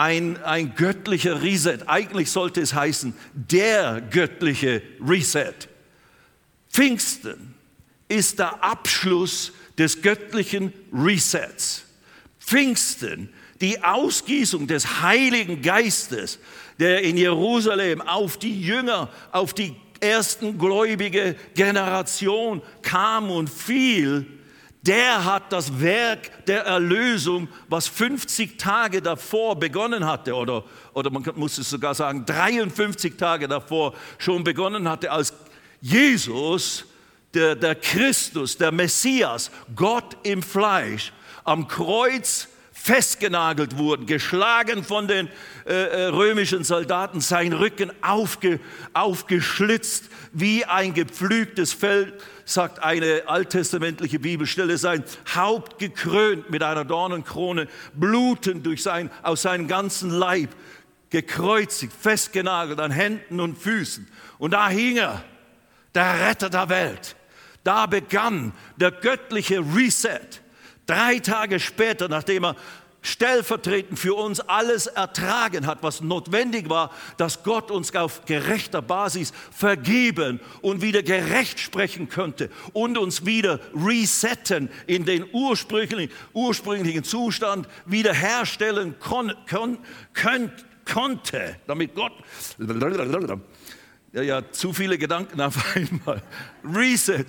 ein, ein göttlicher Reset. Eigentlich sollte es heißen, der göttliche Reset. Pfingsten ist der Abschluss des göttlichen Resets. Pfingsten, die Ausgießung des Heiligen Geistes, der in Jerusalem auf die Jünger, auf die ersten gläubige Generation kam und fiel, der hat das Werk der Erlösung, was 50 Tage davor begonnen hatte, oder, oder man muss es sogar sagen, 53 Tage davor schon begonnen hatte, als Jesus, der, der Christus, der Messias, Gott im Fleisch, am Kreuz festgenagelt wurden, geschlagen von den äh, äh, römischen Soldaten, sein Rücken aufge, aufgeschlitzt wie ein gepflügtes Feld, sagt eine alttestamentliche Bibelstelle, sein Haupt gekrönt mit einer Dornenkrone, blutend durch sein, aus seinem ganzen Leib, gekreuzigt, festgenagelt an Händen und Füßen. Und da hing er, der Retter der Welt. Da begann der göttliche Reset Drei Tage später, nachdem er stellvertretend für uns alles ertragen hat, was notwendig war, dass Gott uns auf gerechter Basis vergeben und wieder gerecht sprechen könnte und uns wieder resetten in den ursprünglichen, ursprünglichen Zustand wiederherstellen kon, kon, kon, konnte, damit Gott ja, ja, zu viele Gedanken auf einmal. Reset.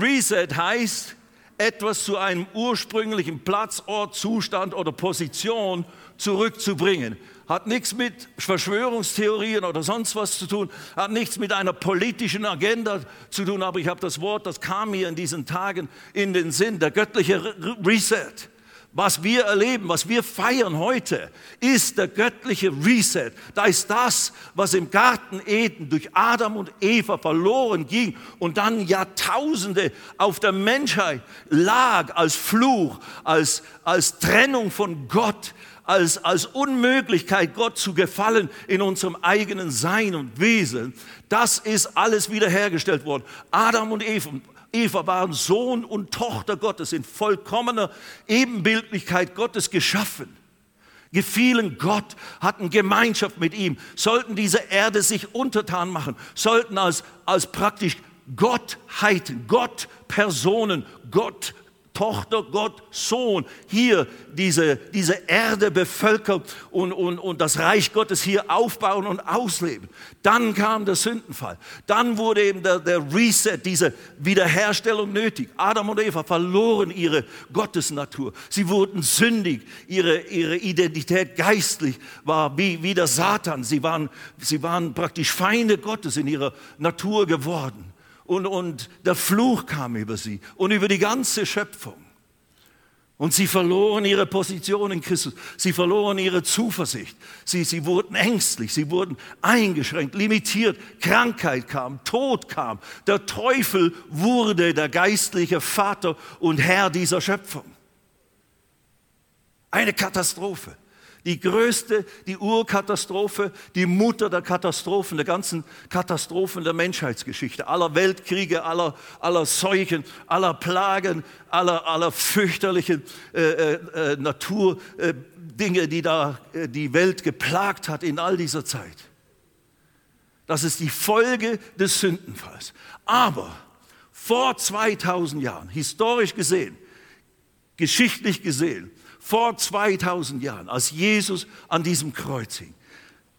Reset heißt, etwas zu einem ursprünglichen Platz, Ort, Zustand oder Position zurückzubringen. Hat nichts mit Verschwörungstheorien oder sonst was zu tun, hat nichts mit einer politischen Agenda zu tun, aber ich habe das Wort, das kam mir in diesen Tagen in den Sinn, der göttliche Reset. Was wir erleben, was wir feiern heute, ist der göttliche Reset. Da ist das, was im Garten Eden durch Adam und Eva verloren ging und dann Jahrtausende auf der Menschheit lag als Fluch, als, als Trennung von Gott, als, als Unmöglichkeit, Gott zu gefallen in unserem eigenen Sein und Wesen. Das ist alles wiederhergestellt worden. Adam und Eva, Eva waren Sohn und Tochter Gottes in vollkommener Ebenbildlichkeit Gottes geschaffen, gefielen Gott, hatten Gemeinschaft mit ihm, sollten diese Erde sich untertan machen, sollten als, als praktisch Gottheiten, Gottpersonen, Gott Tochter, Gott, Sohn, hier diese, diese Erde bevölkern und, und, und das Reich Gottes hier aufbauen und ausleben. Dann kam der Sündenfall. Dann wurde eben der, der Reset, diese Wiederherstellung nötig. Adam und Eva verloren ihre Gottesnatur. Sie wurden sündig. Ihre, ihre Identität geistlich war wie, wie der Satan. Sie waren, sie waren praktisch Feinde Gottes in ihrer Natur geworden und, und der Fluch kam über sie und über die ganze Schöpfung. Und sie verloren ihre Position in Christus. Sie verloren ihre Zuversicht. Sie, sie wurden ängstlich, sie wurden eingeschränkt, limitiert. Krankheit kam, Tod kam. Der Teufel wurde der geistliche Vater und Herr dieser Schöpfung. Eine Katastrophe. Die größte, die Urkatastrophe, die Mutter der Katastrophen, der ganzen Katastrophen der Menschheitsgeschichte, aller Weltkriege, aller, aller Seuchen, aller Plagen, aller, aller fürchterlichen äh, äh, äh Naturdinge, die da äh, die Welt geplagt hat in all dieser Zeit. Das ist die Folge des Sündenfalls. Aber vor 2000 Jahren, historisch gesehen, geschichtlich gesehen, vor 2000 Jahren, als Jesus an diesem Kreuz hing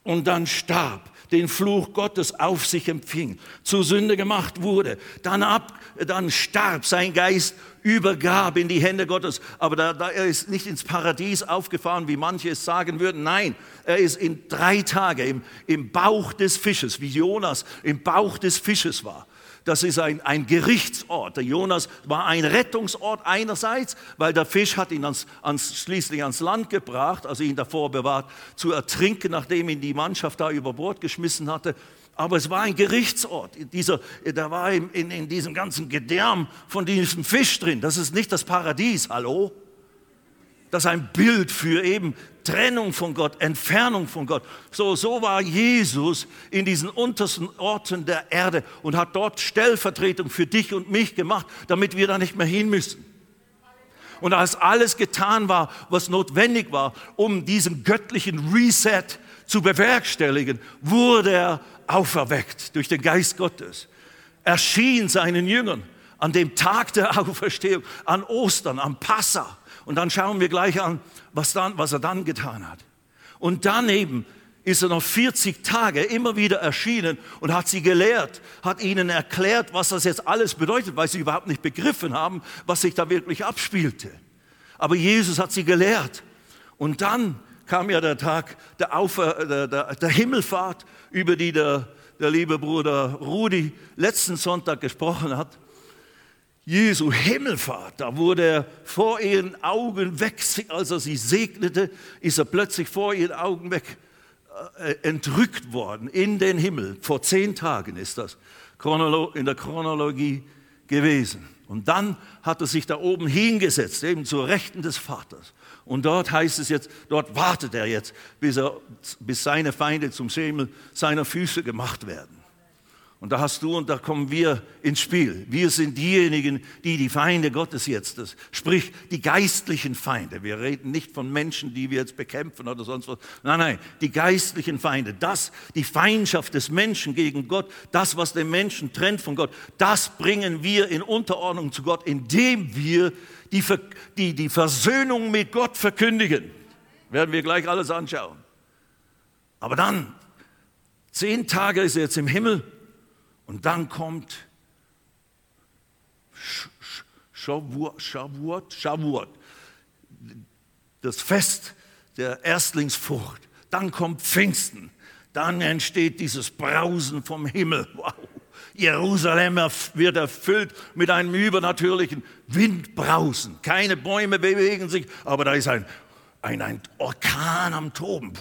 und dann starb, den Fluch Gottes auf sich empfing, zur Sünde gemacht wurde, dann, ab, dann starb, sein Geist übergab in die Hände Gottes. Aber da, da, er ist nicht ins Paradies aufgefahren, wie manche es sagen würden. Nein, er ist in drei Tagen im, im Bauch des Fisches, wie Jonas im Bauch des Fisches war. Das ist ein, ein Gerichtsort. Der Jonas war ein Rettungsort einerseits, weil der Fisch hat ihn ans, ans, schließlich ans Land gebracht, also ihn davor bewahrt, zu ertrinken, nachdem ihn die Mannschaft da über Bord geschmissen hatte. Aber es war ein Gerichtsort. Dieser, da war in, in, in diesem ganzen Gedärm von diesem Fisch drin. Das ist nicht das Paradies, hallo? Das ist ein Bild für eben Trennung von Gott, Entfernung von Gott. So, so war Jesus in diesen untersten Orten der Erde und hat dort Stellvertretung für dich und mich gemacht, damit wir da nicht mehr hin müssen. Und als alles getan war, was notwendig war, um diesen göttlichen Reset zu bewerkstelligen, wurde er auferweckt durch den Geist Gottes. Erschien seinen Jüngern an dem Tag der Auferstehung, an Ostern, am Passa. Und dann schauen wir gleich an, was, dann, was er dann getan hat. Und daneben ist er noch 40 Tage immer wieder erschienen und hat sie gelehrt, hat ihnen erklärt, was das jetzt alles bedeutet, weil sie überhaupt nicht begriffen haben, was sich da wirklich abspielte. Aber Jesus hat sie gelehrt. Und dann kam ja der Tag der, Aufer, der, der, der Himmelfahrt, über die der, der liebe Bruder Rudi letzten Sonntag gesprochen hat. Jesu Himmelfahrt, da wurde er vor ihren Augen weg, als er sie segnete, ist er plötzlich vor ihren Augen weg äh, entrückt worden in den Himmel. Vor zehn Tagen ist das in der Chronologie gewesen. Und dann hat er sich da oben hingesetzt, eben zur Rechten des Vaters. Und dort heißt es jetzt, dort wartet er jetzt, bis, er, bis seine Feinde zum Schemel seiner Füße gemacht werden. Und da hast du und da kommen wir ins Spiel. Wir sind diejenigen, die die Feinde Gottes jetzt, das, sprich die geistlichen Feinde. Wir reden nicht von Menschen, die wir jetzt bekämpfen oder sonst was. Nein, nein, die geistlichen Feinde. Das, die Feindschaft des Menschen gegen Gott, das, was den Menschen trennt von Gott, das bringen wir in Unterordnung zu Gott, indem wir die, die, die Versöhnung mit Gott verkündigen. Werden wir gleich alles anschauen. Aber dann, zehn Tage ist er jetzt im Himmel und dann kommt Shavuot, Shavuot, das Fest der Erstlingsfrucht. Dann kommt Pfingsten. Dann entsteht dieses Brausen vom Himmel. Wow. Jerusalem wird erfüllt mit einem übernatürlichen Windbrausen. Keine Bäume bewegen sich, aber da ist ein, ein, ein Orkan am Toben.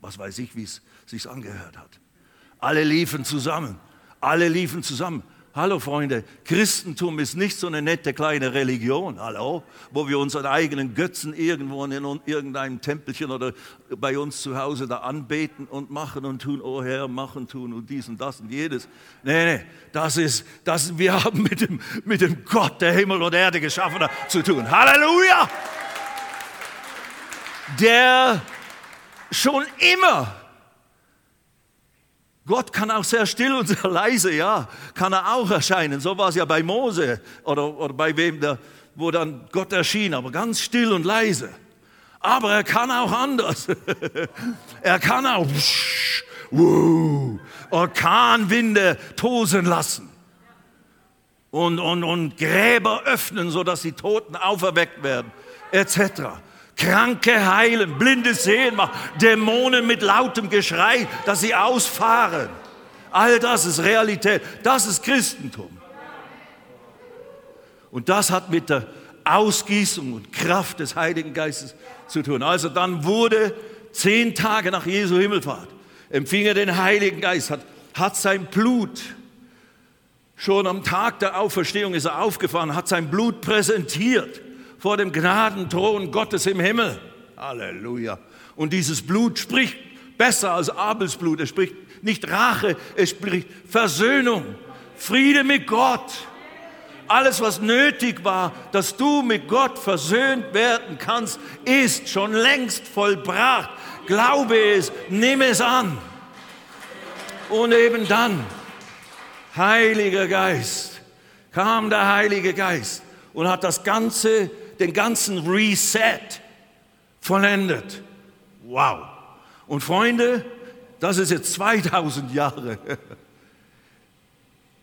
Was weiß ich, wie es sich angehört hat. Alle liefen zusammen. Alle liefen zusammen. Hallo Freunde, Christentum ist nicht so eine nette kleine Religion, hallo, wo wir unseren eigenen Götzen irgendwo in irgendeinem Tempelchen oder bei uns zu Hause da anbeten und machen und tun, oh Herr, machen, tun und dies und das und jedes. Nee, nee, das ist, das, wir haben mit dem, mit dem Gott, der Himmel und Erde geschaffen hat, zu tun. Halleluja! Der schon immer Gott kann auch sehr still und sehr leise, ja, kann er auch erscheinen. So war es ja bei Mose oder, oder bei wem, der, wo dann Gott erschien, aber ganz still und leise. Aber er kann auch anders. er kann auch Orkanwinde tosen lassen und, und, und Gräber öffnen, sodass die Toten auferweckt werden, etc. Kranke heilen, Blinde sehen machen, Dämonen mit lautem Geschrei, dass sie ausfahren. All das ist Realität. Das ist Christentum. Und das hat mit der Ausgießung und Kraft des Heiligen Geistes zu tun. Also dann wurde zehn Tage nach Jesu Himmelfahrt, empfing er den Heiligen Geist, hat, hat sein Blut, schon am Tag der Auferstehung ist er aufgefahren, hat sein Blut präsentiert vor dem Gnadenthron Gottes im Himmel. Halleluja. Und dieses Blut spricht besser als Abels Blut. Es spricht nicht Rache, es spricht Versöhnung, Friede mit Gott. Alles, was nötig war, dass du mit Gott versöhnt werden kannst, ist schon längst vollbracht. Glaube es, nimm es an. Und eben dann, Heiliger Geist, kam der Heilige Geist und hat das Ganze den ganzen Reset vollendet. Wow. Und Freunde, das ist jetzt 2000 Jahre.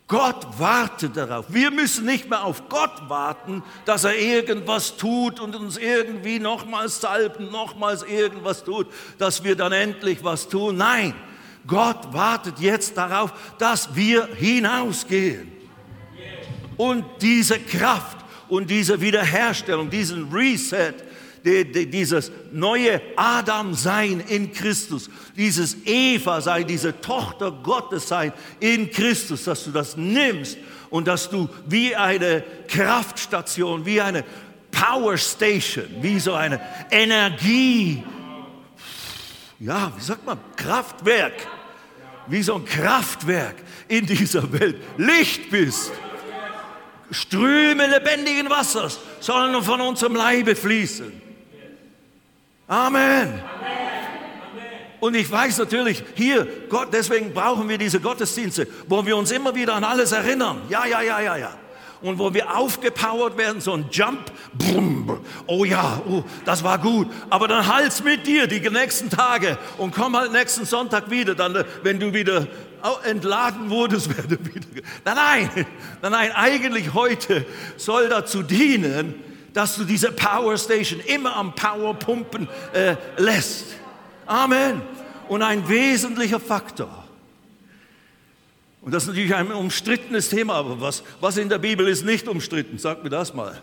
Gott wartet darauf. Wir müssen nicht mehr auf Gott warten, dass er irgendwas tut und uns irgendwie nochmals salben, nochmals irgendwas tut, dass wir dann endlich was tun. Nein, Gott wartet jetzt darauf, dass wir hinausgehen. Und diese Kraft und diese Wiederherstellung, diesen Reset, dieses neue Adam-Sein in Christus, dieses Eva-Sein, diese Tochter Gottes-Sein in Christus, dass du das nimmst und dass du wie eine Kraftstation, wie eine Power Station, wie so eine Energie, ja, wie sagt man, Kraftwerk, wie so ein Kraftwerk in dieser Welt, Licht bist Ströme lebendigen Wassers sollen von unserem Leibe fließen. Amen. Und ich weiß natürlich, hier, Gott, deswegen brauchen wir diese Gottesdienste, wo wir uns immer wieder an alles erinnern. Ja, ja, ja, ja, ja und wo wir aufgepowert werden, so ein Jump, brumm, oh ja, oh, das war gut, aber dann halt's mit dir die nächsten Tage und komm halt nächsten Sonntag wieder, dann, wenn du wieder entladen wurdest, werde wieder. Nein, nein, nein, nein, eigentlich heute soll dazu dienen, dass du diese Power Station immer am Power pumpen äh, lässt. Amen. Und ein wesentlicher Faktor und das ist natürlich ein umstrittenes Thema, aber was, was in der Bibel ist nicht umstritten? Sag mir das mal.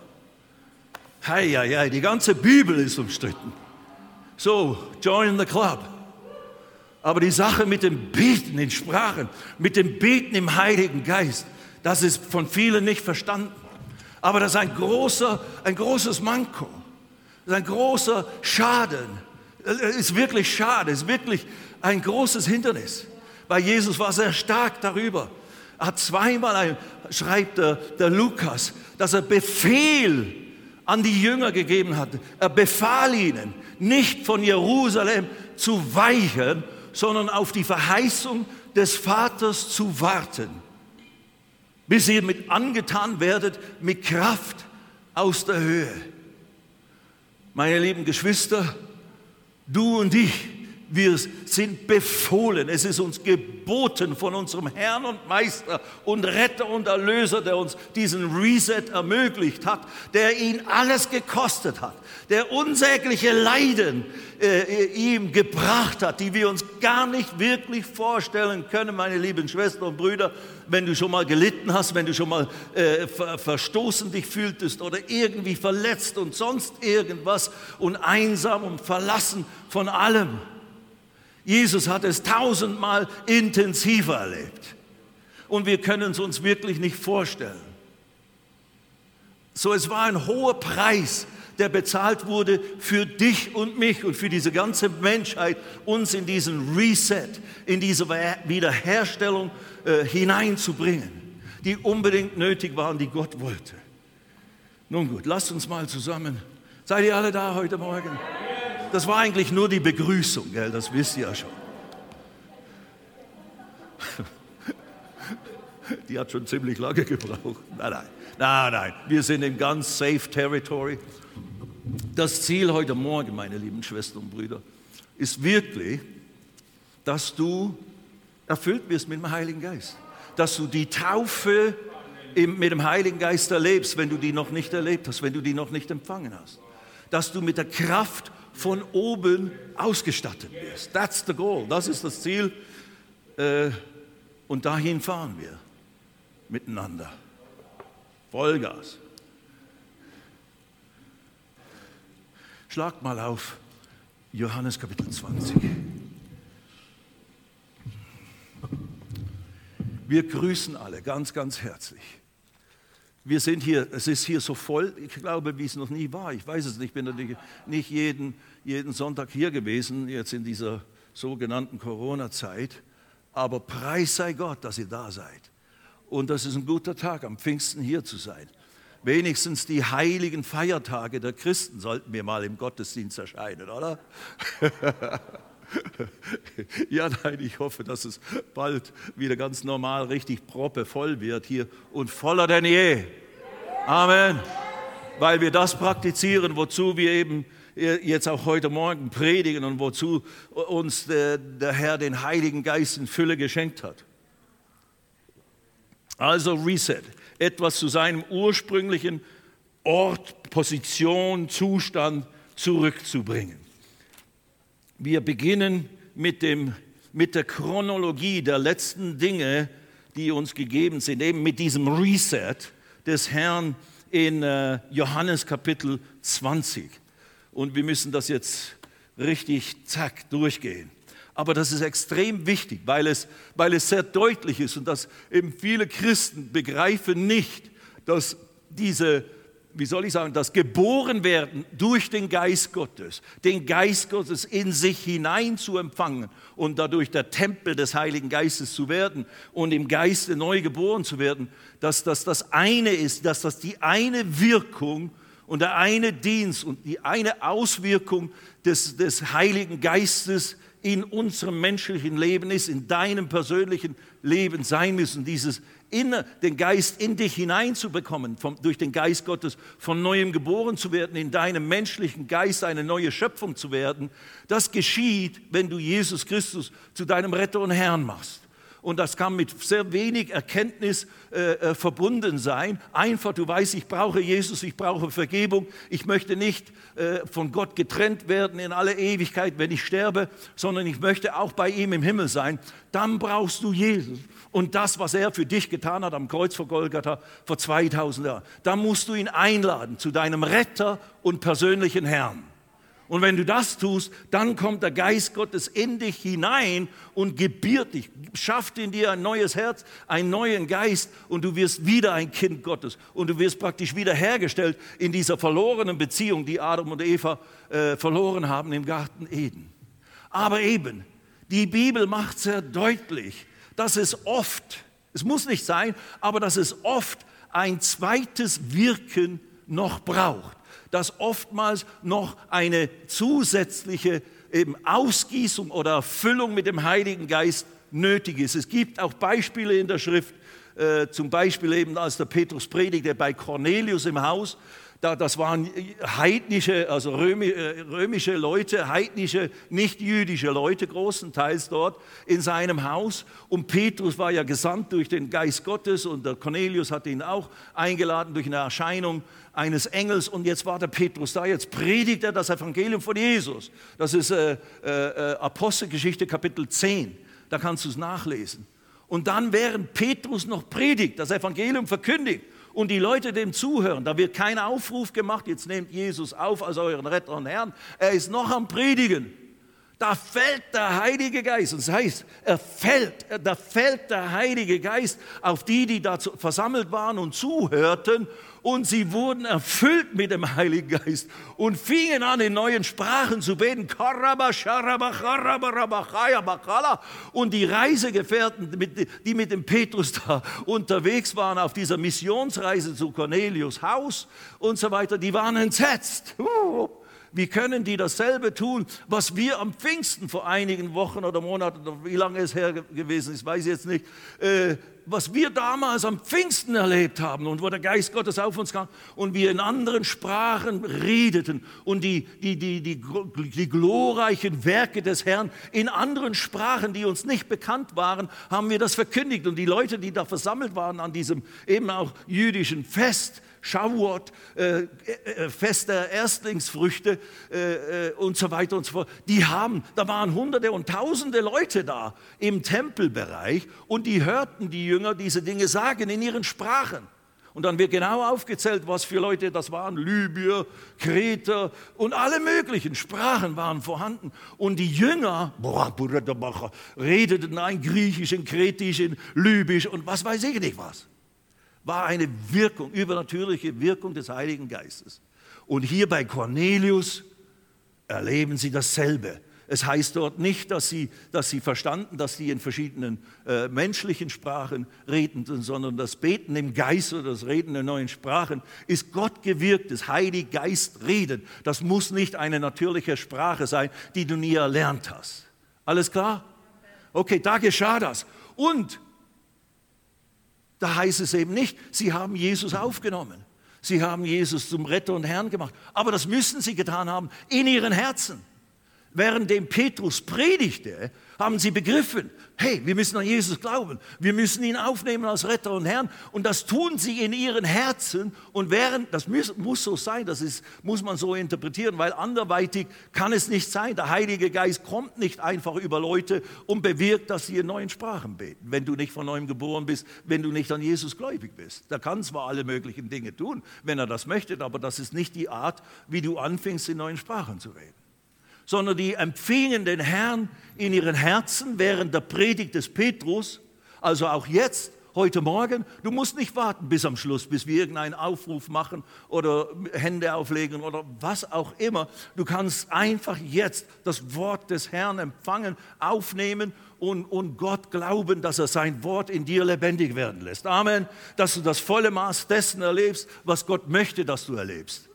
Hei, hei, hei, die ganze Bibel ist umstritten. So, join the club. Aber die Sache mit dem Beten in Sprachen, mit dem Beten im Heiligen Geist, das ist von vielen nicht verstanden. Aber das ist ein großer, ein großes Manko. Das ist ein großer Schaden. Es ist wirklich schade, es ist wirklich ein großes Hindernis. Weil Jesus war sehr stark darüber. Er hat zweimal, schreibt der, der Lukas, dass er Befehl an die Jünger gegeben hat. Er befahl ihnen, nicht von Jerusalem zu weichen, sondern auf die Verheißung des Vaters zu warten, bis ihr mit angetan werdet mit Kraft aus der Höhe. Meine lieben Geschwister, du und ich, wir sind befohlen. Es ist uns geboten von unserem Herrn und Meister und Retter und Erlöser, der uns diesen Reset ermöglicht hat, der ihn alles gekostet hat, der unsägliche Leiden äh, ihm gebracht hat, die wir uns gar nicht wirklich vorstellen können, meine lieben Schwestern und Brüder, wenn du schon mal gelitten hast, wenn du schon mal äh, ver verstoßen dich fühltest oder irgendwie verletzt und sonst irgendwas und einsam und verlassen von allem. Jesus hat es tausendmal intensiver erlebt. Und wir können es uns wirklich nicht vorstellen. So, es war ein hoher Preis, der bezahlt wurde für dich und mich und für diese ganze Menschheit, uns in diesen Reset, in diese Wiederherstellung äh, hineinzubringen, die unbedingt nötig waren, die Gott wollte. Nun gut, lasst uns mal zusammen. Seid ihr alle da heute Morgen? Das war eigentlich nur die Begrüßung, gell? das wisst ihr ja schon. Die hat schon ziemlich lange gebraucht. Nein, nein, nein, nein. Wir sind im ganz safe Territory. Das Ziel heute Morgen, meine lieben Schwestern und Brüder, ist wirklich, dass du erfüllt wirst mit dem Heiligen Geist. Dass du die Taufe mit dem Heiligen Geist erlebst, wenn du die noch nicht erlebt hast, wenn du die noch nicht empfangen hast. Dass du mit der Kraft von oben ausgestattet wirst. That's the goal, das ist das Ziel. Äh, und dahin fahren wir miteinander. Vollgas. Schlag mal auf Johannes Kapitel 20. Wir grüßen alle ganz, ganz herzlich. Wir sind hier, es ist hier so voll, ich glaube, wie es noch nie war. Ich weiß es nicht, ich bin natürlich nicht jeden, jeden Sonntag hier gewesen, jetzt in dieser sogenannten Corona-Zeit. Aber preis sei Gott, dass ihr da seid. Und das ist ein guter Tag, am Pfingsten hier zu sein. Wenigstens die heiligen Feiertage der Christen sollten wir mal im Gottesdienst erscheinen, oder? Ja, nein, ich hoffe, dass es bald wieder ganz normal richtig proppevoll wird hier und voller denn je. Amen. Weil wir das praktizieren, wozu wir eben jetzt auch heute Morgen predigen und wozu uns der, der Herr den Heiligen Geist in Fülle geschenkt hat. Also Reset, etwas zu seinem ursprünglichen Ort, Position, Zustand zurückzubringen. Wir beginnen mit, dem, mit der Chronologie der letzten Dinge, die uns gegeben sind, eben mit diesem Reset des Herrn in äh, Johannes Kapitel 20. Und wir müssen das jetzt richtig zack durchgehen. Aber das ist extrem wichtig, weil es, weil es sehr deutlich ist und dass eben viele Christen begreifen nicht, dass diese wie soll ich sagen, das Geborenwerden durch den Geist Gottes, den Geist Gottes in sich hinein zu empfangen und dadurch der Tempel des Heiligen Geistes zu werden und im Geiste neu geboren zu werden, dass das das eine ist, dass das die eine Wirkung und der eine Dienst und die eine Auswirkung des, des Heiligen Geistes in unserem menschlichen Leben ist, in deinem persönlichen Leben sein müssen, dieses inner, den Geist in dich hineinzubekommen, vom, durch den Geist Gottes von neuem geboren zu werden, in deinem menschlichen Geist eine neue Schöpfung zu werden, das geschieht, wenn du Jesus Christus zu deinem Retter und Herrn machst und das kann mit sehr wenig Erkenntnis äh, äh, verbunden sein. Einfach, du weißt, ich brauche Jesus, ich brauche Vergebung, ich möchte nicht äh, von Gott getrennt werden in alle Ewigkeit, wenn ich sterbe, sondern ich möchte auch bei ihm im Himmel sein. Dann brauchst du Jesus und das, was er für dich getan hat am Kreuz vor Golgatha vor 2000 Jahren. Da musst du ihn einladen zu deinem Retter und persönlichen Herrn. Und wenn du das tust, dann kommt der Geist Gottes in dich hinein und gebiert dich, schafft in dir ein neues Herz, einen neuen Geist und du wirst wieder ein Kind Gottes. Und du wirst praktisch wiederhergestellt in dieser verlorenen Beziehung, die Adam und Eva äh, verloren haben im Garten Eden. Aber eben, die Bibel macht sehr deutlich, dass es oft, es muss nicht sein, aber dass es oft ein zweites Wirken noch braucht dass oftmals noch eine zusätzliche eben Ausgießung oder Erfüllung mit dem Heiligen Geist nötig ist. Es gibt auch Beispiele in der Schrift, äh, zum Beispiel eben als der Petrus predigte bei Cornelius im Haus, da, das waren heidnische, also äh, römische Leute, heidnische, nicht jüdische Leute, großenteils dort in seinem Haus. Und Petrus war ja gesandt durch den Geist Gottes und der Cornelius hat ihn auch eingeladen durch eine Erscheinung eines Engels. Und jetzt war der Petrus da, jetzt predigt er das Evangelium von Jesus. Das ist äh, äh, Apostelgeschichte Kapitel 10, da kannst du es nachlesen. Und dann, während Petrus noch predigt, das Evangelium verkündigt, und die Leute dem zuhören. Da wird kein Aufruf gemacht, jetzt nehmt Jesus auf als euren Retter und Herrn. Er ist noch am Predigen. Da fällt der Heilige Geist. Und das heißt, er fällt, da fällt der Heilige Geist auf die, die da versammelt waren und zuhörten und sie wurden erfüllt mit dem Heiligen Geist und fingen an, in neuen Sprachen zu beten. Und die Reisegefährten, die mit dem Petrus da unterwegs waren auf dieser Missionsreise zu Cornelius Haus und so weiter, die waren entsetzt. Wie können die dasselbe tun, was wir am Pfingsten vor einigen Wochen oder Monaten, wie lange es her gewesen ist, weiß ich jetzt nicht, äh, was wir damals am Pfingsten erlebt haben und wo der Geist Gottes auf uns kam und wir in anderen Sprachen redeten und die, die, die, die, die glorreichen Werke des Herrn in anderen Sprachen, die uns nicht bekannt waren, haben wir das verkündigt. Und die Leute, die da versammelt waren an diesem eben auch jüdischen Fest, Shavuot, äh, äh, Fest der Erstlingsfrüchte äh, äh, und so weiter und so fort. Die haben, da waren hunderte und tausende Leute da im Tempelbereich und die hörten die Jünger diese Dinge sagen in ihren Sprachen. Und dann wird genau aufgezählt, was für Leute das waren. Libyer, Kreter und alle möglichen Sprachen waren vorhanden. Und die Jünger redeten ein Griechisch, in Kretisch, in Libysch und was weiß ich nicht was war eine Wirkung, übernatürliche Wirkung des Heiligen Geistes. Und hier bei Cornelius erleben sie dasselbe. Es heißt dort nicht, dass sie, dass sie verstanden, dass sie in verschiedenen äh, menschlichen Sprachen redeten, sondern das Beten im Geist oder das Reden in neuen Sprachen ist Gott gewirktes, Heilig Geist reden. Das muss nicht eine natürliche Sprache sein, die du nie erlernt hast. Alles klar? Okay, da geschah das. Und da heißt es eben nicht, sie haben Jesus aufgenommen. Sie haben Jesus zum Retter und Herrn gemacht. Aber das müssen sie getan haben in ihren Herzen. Währenddem Petrus predigte, haben sie begriffen, hey, wir müssen an Jesus glauben, wir müssen ihn aufnehmen als Retter und Herrn. Und das tun sie in ihren Herzen. Und während, das muss, muss so sein, das ist, muss man so interpretieren, weil anderweitig kann es nicht sein. Der Heilige Geist kommt nicht einfach über Leute und bewirkt, dass sie in neuen Sprachen beten, wenn du nicht von neuem geboren bist, wenn du nicht an Jesus gläubig bist. Der kann zwar alle möglichen Dinge tun, wenn er das möchte, aber das ist nicht die Art, wie du anfängst, in neuen Sprachen zu reden sondern die empfingen den Herrn in ihren Herzen während der Predigt des Petrus, also auch jetzt heute Morgen. Du musst nicht warten bis am Schluss, bis wir irgendeinen Aufruf machen oder Hände auflegen oder was auch immer. Du kannst einfach jetzt das Wort des Herrn empfangen, aufnehmen und, und Gott glauben, dass er sein Wort in dir lebendig werden lässt. Amen. Dass du das volle Maß dessen erlebst, was Gott möchte, dass du erlebst.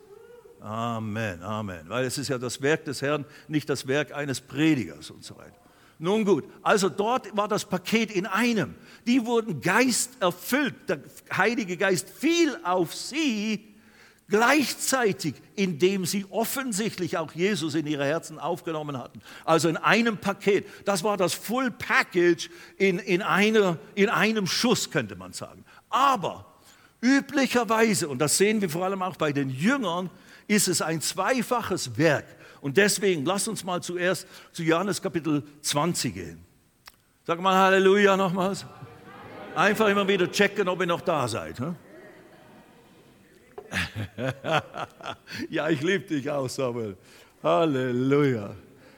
Amen, Amen. Weil es ist ja das Werk des Herrn, nicht das Werk eines Predigers und so weiter. Nun gut, also dort war das Paket in einem. Die wurden Geist erfüllt. Der Heilige Geist fiel auf sie gleichzeitig, indem sie offensichtlich auch Jesus in ihre Herzen aufgenommen hatten. Also in einem Paket. Das war das Full Package in, in, einer, in einem Schuss, könnte man sagen. Aber üblicherweise, und das sehen wir vor allem auch bei den Jüngern, ist es ein zweifaches Werk. Und deswegen, lass uns mal zuerst zu Johannes Kapitel 20 gehen. Sag mal Halleluja nochmals. Einfach immer wieder checken, ob ihr noch da seid. Hm? ja, ich liebe dich auch, Samuel. Halleluja.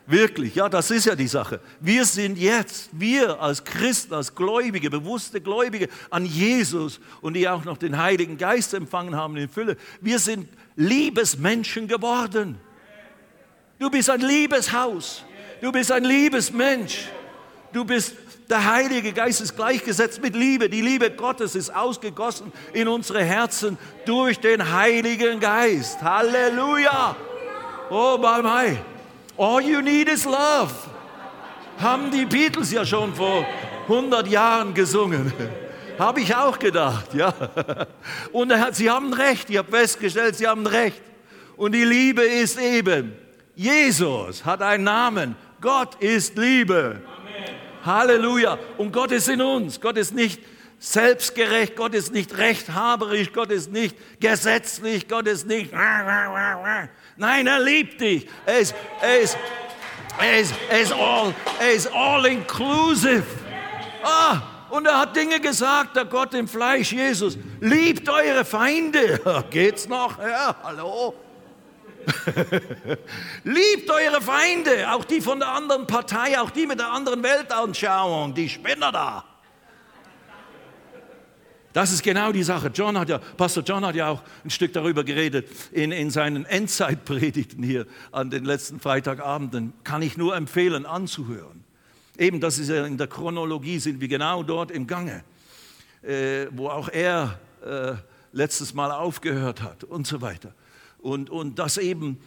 Wirklich, ja, das ist ja die Sache. Wir sind jetzt, wir als Christen, als Gläubige, bewusste Gläubige an Jesus und die auch noch den Heiligen Geist empfangen haben in Fülle, wir sind Liebesmenschen geworden. Du bist ein Liebeshaus. Du bist ein Liebesmensch. Du bist, der Heilige Geist ist gleichgesetzt mit Liebe. Die Liebe Gottes ist ausgegossen in unsere Herzen durch den Heiligen Geist. Halleluja. Oh, my, my. All you need is love. Haben die Beatles ja schon vor 100 Jahren gesungen. Habe ich auch gedacht, ja. Und sie haben recht, ich habe festgestellt, sie haben recht. Und die Liebe ist eben Jesus hat einen Namen. Gott ist Liebe. Amen. Halleluja. Und Gott ist in uns. Gott ist nicht selbstgerecht. Gott ist nicht rechthaberisch. Gott ist nicht gesetzlich. Gott ist nicht. Nein, er liebt dich. Er ist, er ist, er all, er ist all inclusive. Ah, und er hat Dinge gesagt, der Gott im Fleisch, Jesus. Liebt eure Feinde. Geht's noch? Ja, hallo. Liebt eure Feinde, auch die von der anderen Partei, auch die mit der anderen Weltanschauung, die Spinner da. Das ist genau die Sache. John hat ja, Pastor John hat ja auch ein Stück darüber geredet in, in seinen Endzeitpredigten hier an den letzten Freitagabenden. Kann ich nur empfehlen, anzuhören. Eben, das ist ja in der Chronologie, sind wir genau dort im Gange, äh, wo auch er äh, letztes Mal aufgehört hat und so weiter und, und das eben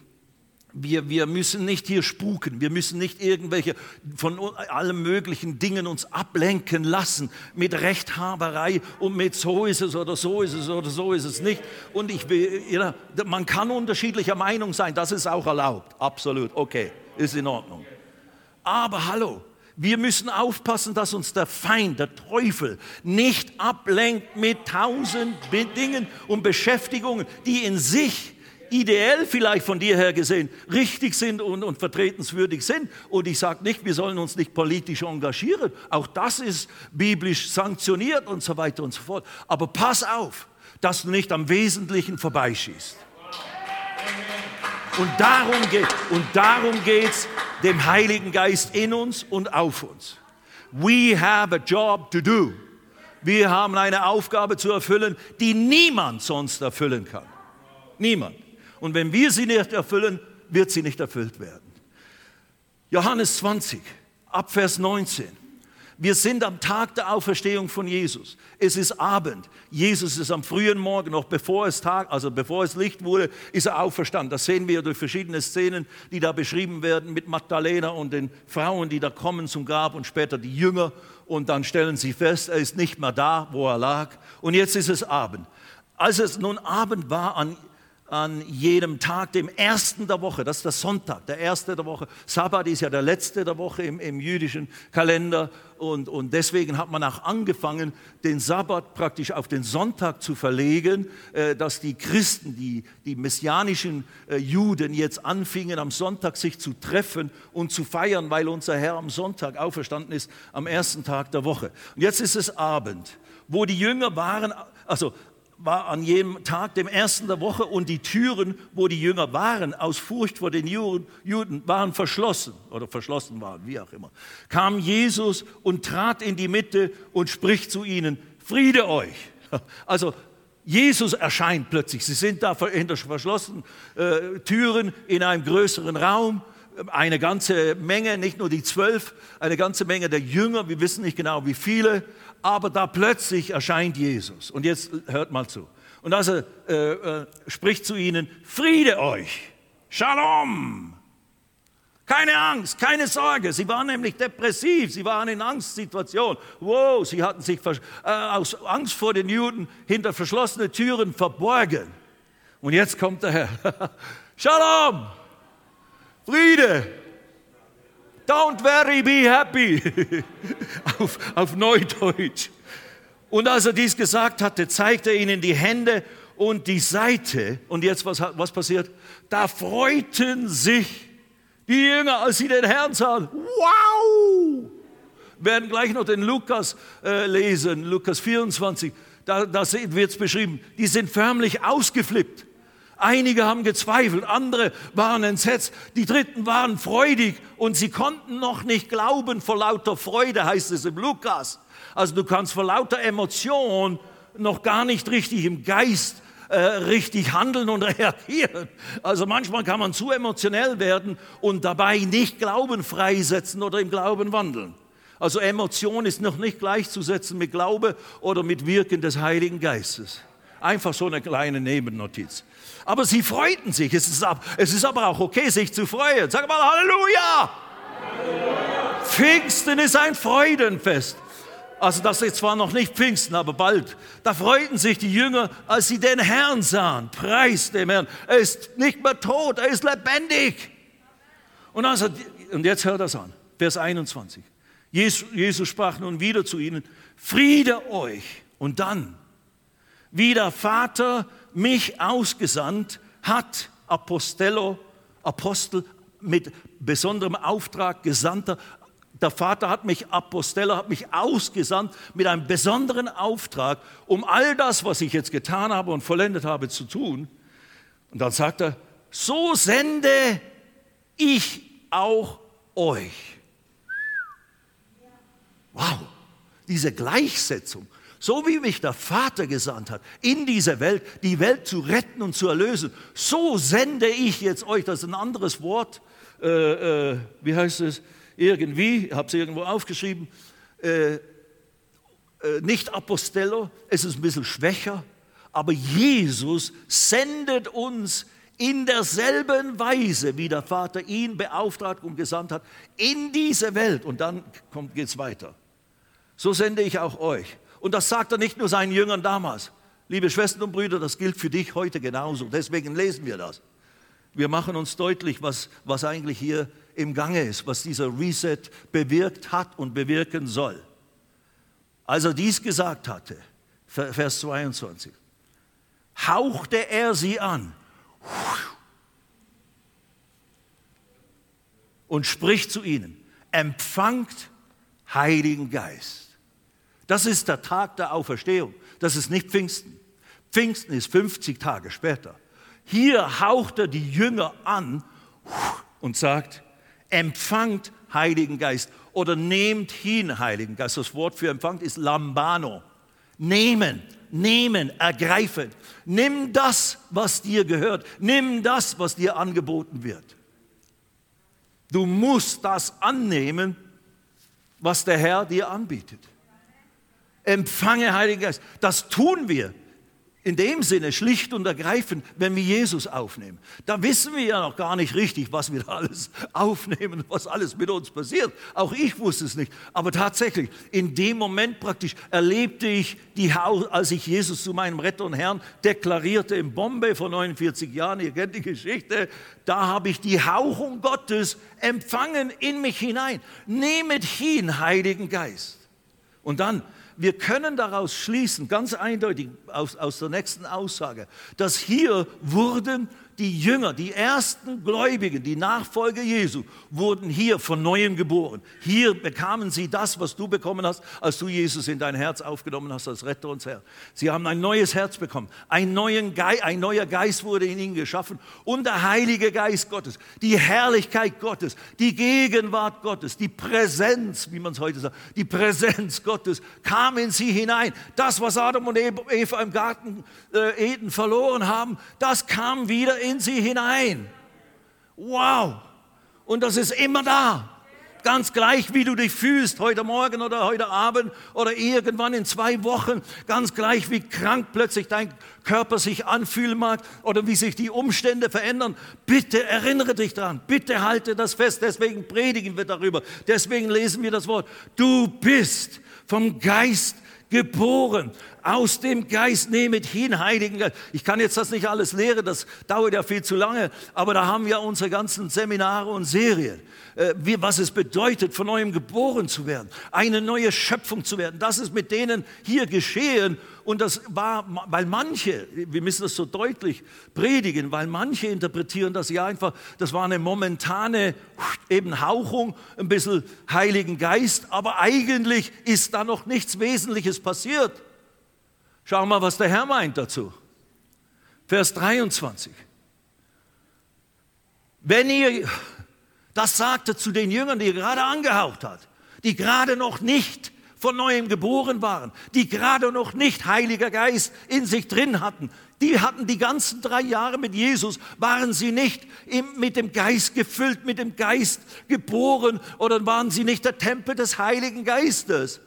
wir, wir müssen nicht hier spuken, wir müssen nicht irgendwelche von allen möglichen Dingen uns ablenken lassen mit Rechthaberei und mit so ist es oder so ist es oder so ist es nicht. Und ich will, ja, man kann unterschiedlicher Meinung sein, das ist auch erlaubt, absolut, okay, ist in Ordnung. Aber hallo, wir müssen aufpassen, dass uns der Feind, der Teufel, nicht ablenkt mit tausend Dingen und Beschäftigungen, die in sich ideell vielleicht von dir her gesehen richtig sind und, und vertretenswürdig sind. Und ich sage nicht, wir sollen uns nicht politisch engagieren. Auch das ist biblisch sanktioniert und so weiter und so fort. Aber pass auf, dass du nicht am Wesentlichen vorbeischießt. Und darum geht und darum geht's dem Heiligen Geist in uns und auf uns. We have a job to do. Wir haben eine Aufgabe zu erfüllen, die niemand sonst erfüllen kann. Niemand. Und wenn wir sie nicht erfüllen, wird sie nicht erfüllt werden. Johannes 20, Abvers 19. Wir sind am Tag der Auferstehung von Jesus. Es ist Abend. Jesus ist am frühen Morgen, noch bevor es Tag, also bevor es Licht wurde, ist er auferstanden. Das sehen wir durch verschiedene Szenen, die da beschrieben werden mit Magdalena und den Frauen, die da kommen zum Grab und später die Jünger. Und dann stellen sie fest, er ist nicht mehr da, wo er lag. Und jetzt ist es Abend. Als es nun Abend war an an jedem Tag, dem ersten der Woche, das ist der Sonntag, der erste der Woche. Sabbat ist ja der letzte der Woche im, im jüdischen Kalender und, und deswegen hat man auch angefangen, den Sabbat praktisch auf den Sonntag zu verlegen, äh, dass die Christen, die, die messianischen äh, Juden jetzt anfingen, am Sonntag sich zu treffen und zu feiern, weil unser Herr am Sonntag auferstanden ist, am ersten Tag der Woche. Und jetzt ist es Abend, wo die Jünger waren, also war an jedem Tag, dem ersten der Woche, und die Türen, wo die Jünger waren, aus Furcht vor den Juden, waren verschlossen oder verschlossen waren, wie auch immer. Kam Jesus und trat in die Mitte und spricht zu ihnen, Friede euch. Also Jesus erscheint plötzlich. Sie sind da hinter verschlossenen äh, Türen in einem größeren Raum. Eine ganze Menge, nicht nur die zwölf, eine ganze Menge der Jünger. Wir wissen nicht genau, wie viele. Aber da plötzlich erscheint Jesus. Und jetzt hört mal zu. Und also äh, äh, spricht zu ihnen, Friede euch, Shalom. Keine Angst, keine Sorge. Sie waren nämlich depressiv, sie waren in Angstsituation. Wow, sie hatten sich äh, aus Angst vor den Juden hinter verschlossene Türen verborgen. Und jetzt kommt der Herr. Shalom, Friede. Don't worry, be happy. auf, auf Neudeutsch. Und als er dies gesagt hatte, zeigte er ihnen die Hände und die Seite. Und jetzt, was, was passiert? Da freuten sich die Jünger, als sie den Herrn sahen. Wow! Werden gleich noch den Lukas äh, lesen, Lukas 24. Da, da wird es beschrieben. Die sind förmlich ausgeflippt. Einige haben gezweifelt, andere waren entsetzt, die Dritten waren freudig und sie konnten noch nicht glauben vor lauter Freude, heißt es im Lukas. Also du kannst vor lauter Emotion noch gar nicht richtig im Geist äh, richtig handeln und reagieren. Also manchmal kann man zu emotionell werden und dabei nicht Glauben freisetzen oder im Glauben wandeln. Also Emotion ist noch nicht gleichzusetzen mit Glaube oder mit Wirken des Heiligen Geistes. Einfach so eine kleine Nebennotiz. Aber sie freuten sich. Es ist, es ist aber auch okay, sich zu freuen. Sag mal Halleluja! Halleluja! Pfingsten ist ein Freudenfest. Also das ist zwar noch nicht Pfingsten, aber bald. Da freuten sich die Jünger, als sie den Herrn sahen. Preis dem Herrn. Er ist nicht mehr tot, er ist lebendig. Und, also, und jetzt hört das an. Vers 21. Jesus, Jesus sprach nun wieder zu ihnen, Friede euch. Und dann, wie der Vater mich ausgesandt hat, Apostello, Apostel mit besonderem Auftrag, Gesandter, der Vater hat mich, Aposteller hat mich ausgesandt mit einem besonderen Auftrag, um all das, was ich jetzt getan habe und vollendet habe, zu tun. Und dann sagt er, so sende ich auch euch. Wow, diese Gleichsetzung. So wie mich der Vater gesandt hat, in diese Welt, die Welt zu retten und zu erlösen, so sende ich jetzt euch. Das ist ein anderes Wort. Äh, äh, wie heißt es? irgendwie, ich habe es irgendwo aufgeschrieben, äh, äh, nicht Apostello, es ist ein bisschen schwächer, aber Jesus sendet uns in derselben Weise, wie der Vater ihn beauftragt und gesandt hat, in diese Welt. Und dann geht es weiter. So sende ich auch euch. Und das sagt er nicht nur seinen Jüngern damals. Liebe Schwestern und Brüder, das gilt für dich heute genauso. Deswegen lesen wir das. Wir machen uns deutlich, was, was eigentlich hier im Gange ist, was dieser Reset bewirkt hat und bewirken soll. Als er dies gesagt hatte, Vers 22, hauchte er sie an und spricht zu ihnen, empfangt Heiligen Geist. Das ist der Tag der Auferstehung. Das ist nicht Pfingsten. Pfingsten ist 50 Tage später. Hier haucht er die Jünger an und sagt, empfangt Heiligen Geist oder nehmt hin Heiligen Geist. Das Wort für empfangt ist lambano. Nehmen, nehmen, ergreifen. Nimm das, was dir gehört. Nimm das, was dir angeboten wird. Du musst das annehmen, was der Herr dir anbietet. Empfange Heiligen Geist. Das tun wir in dem Sinne schlicht und ergreifend, wenn wir Jesus aufnehmen. Da wissen wir ja noch gar nicht richtig, was wir da alles aufnehmen, was alles mit uns passiert. Auch ich wusste es nicht. Aber tatsächlich, in dem Moment praktisch erlebte ich, die, als ich Jesus zu meinem Retter und Herrn deklarierte in Bombay vor 49 Jahren, ihr kennt die Geschichte, da habe ich die Hauchung Gottes empfangen in mich hinein. Nehmet hin, Heiligen Geist. Und dann wir können daraus schließen, ganz eindeutig aus, aus der nächsten Aussage, dass hier wurden die Jünger, die ersten Gläubigen, die Nachfolger Jesu, wurden hier von neuem geboren. Hier bekamen sie das, was du bekommen hast, als du Jesus in dein Herz aufgenommen hast als Retter und Herr. Sie haben ein neues Herz bekommen. Ein, neuen Ge ein neuer Geist wurde in ihnen geschaffen. Und der Heilige Geist Gottes, die Herrlichkeit Gottes, die Gegenwart Gottes, die Präsenz, wie man es heute sagt, die Präsenz Gottes kam in sie hinein. Das, was Adam und Eva im Garten äh, Eden verloren haben, das kam wieder in sie hinein. Wow! Und das ist immer da. Ganz gleich, wie du dich fühlst, heute Morgen oder heute Abend oder irgendwann in zwei Wochen, ganz gleich, wie krank plötzlich dein Körper sich anfühlen mag oder wie sich die Umstände verändern. Bitte erinnere dich daran, bitte halte das fest. Deswegen predigen wir darüber, deswegen lesen wir das Wort. Du bist vom Geist geboren. Aus dem Geist nehmet hin, Heiligen Geist. Ich kann jetzt das nicht alles lehren, das dauert ja viel zu lange, aber da haben wir unsere ganzen Seminare und Serien, äh, was es bedeutet, von neuem geboren zu werden, eine neue Schöpfung zu werden. Das ist mit denen hier geschehen und das war, weil manche, wir müssen das so deutlich predigen, weil manche interpretieren das ja einfach, das war eine momentane eben Hauchung, ein bisschen Heiligen Geist, aber eigentlich ist da noch nichts Wesentliches passiert. Schau mal, was der Herr meint dazu. Vers 23. Wenn ihr, das sagte zu den Jüngern, die er gerade angehaucht hat, die gerade noch nicht von neuem geboren waren, die gerade noch nicht Heiliger Geist in sich drin hatten, die hatten die ganzen drei Jahre mit Jesus, waren sie nicht mit dem Geist gefüllt, mit dem Geist geboren oder waren sie nicht der Tempel des Heiligen Geistes.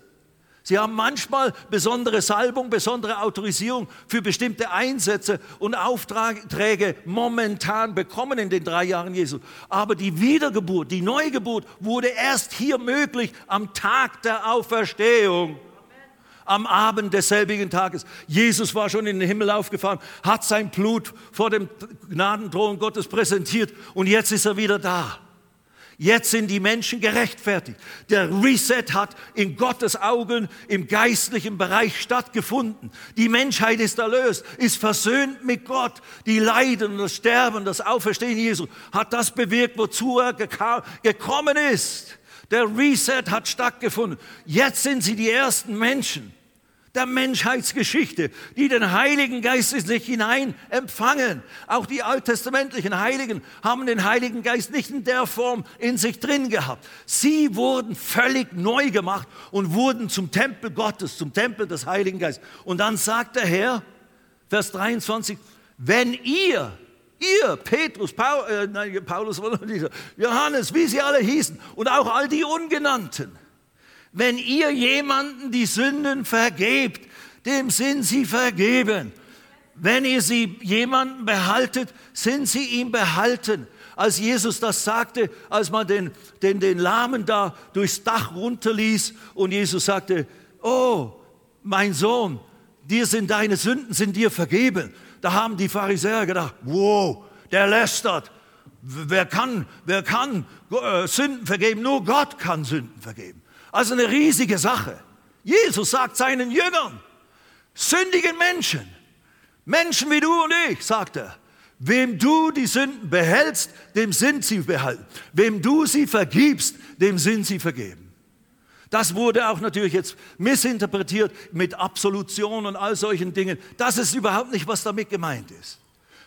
Sie haben manchmal besondere Salbung, besondere Autorisierung für bestimmte Einsätze und Aufträge momentan bekommen in den drei Jahren Jesu. Aber die Wiedergeburt, die Neugeburt wurde erst hier möglich am Tag der Auferstehung am Abend desselbigen Tages. Jesus war schon in den Himmel aufgefahren, hat sein Blut vor dem Gnadenthron Gottes präsentiert und jetzt ist er wieder da. Jetzt sind die Menschen gerechtfertigt. Der Reset hat in Gottes Augen im geistlichen Bereich stattgefunden. Die Menschheit ist erlöst, ist versöhnt mit Gott. Die Leiden, das Sterben, das Auferstehen Jesu hat das bewirkt, wozu er gekommen ist. Der Reset hat stattgefunden. Jetzt sind sie die ersten Menschen, der Menschheitsgeschichte, die den Heiligen Geist in sich hinein empfangen. Auch die alttestamentlichen Heiligen haben den Heiligen Geist nicht in der Form in sich drin gehabt. Sie wurden völlig neu gemacht und wurden zum Tempel Gottes, zum Tempel des Heiligen Geistes. Und dann sagt der Herr, Vers 23, wenn ihr Ihr, Petrus, Paul, äh, nein, Paulus, Johannes, wie sie alle hießen und auch all die Ungenannten, wenn ihr jemanden die Sünden vergebt, dem sind sie vergeben. Wenn ihr sie jemanden behaltet, sind sie ihm behalten. Als Jesus das sagte, als man den, den, den Lahmen da durchs Dach runterließ und Jesus sagte, oh, mein Sohn, dir sind deine Sünden, sind dir vergeben. Da haben die Pharisäer gedacht, wow, der lästert. Wer kann, wer kann äh, Sünden vergeben? Nur Gott kann Sünden vergeben. Also eine riesige Sache. Jesus sagt seinen Jüngern, sündigen Menschen, Menschen wie du und ich, sagt er, wem du die Sünden behältst, dem sind sie behalten. Wem du sie vergibst, dem sind sie vergeben. Das wurde auch natürlich jetzt missinterpretiert mit Absolution und all solchen Dingen. Das ist überhaupt nicht, was damit gemeint ist.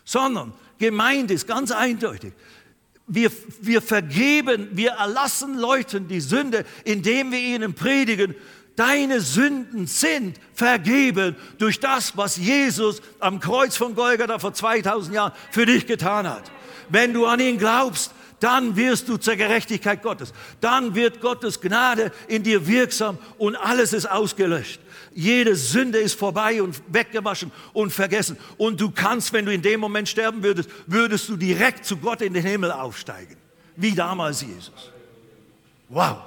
Sondern gemeint ist ganz eindeutig, wir, wir vergeben, wir erlassen Leuten die Sünde, indem wir ihnen predigen, deine Sünden sind vergeben durch das, was Jesus am Kreuz von Golgatha vor 2000 Jahren für dich getan hat. Wenn du an ihn glaubst, dann wirst du zur Gerechtigkeit Gottes. Dann wird Gottes Gnade in dir wirksam und alles ist ausgelöscht. Jede Sünde ist vorbei und weggewaschen und vergessen. Und du kannst, wenn du in dem Moment sterben würdest, würdest du direkt zu Gott in den Himmel aufsteigen. Wie damals Jesus. Wow.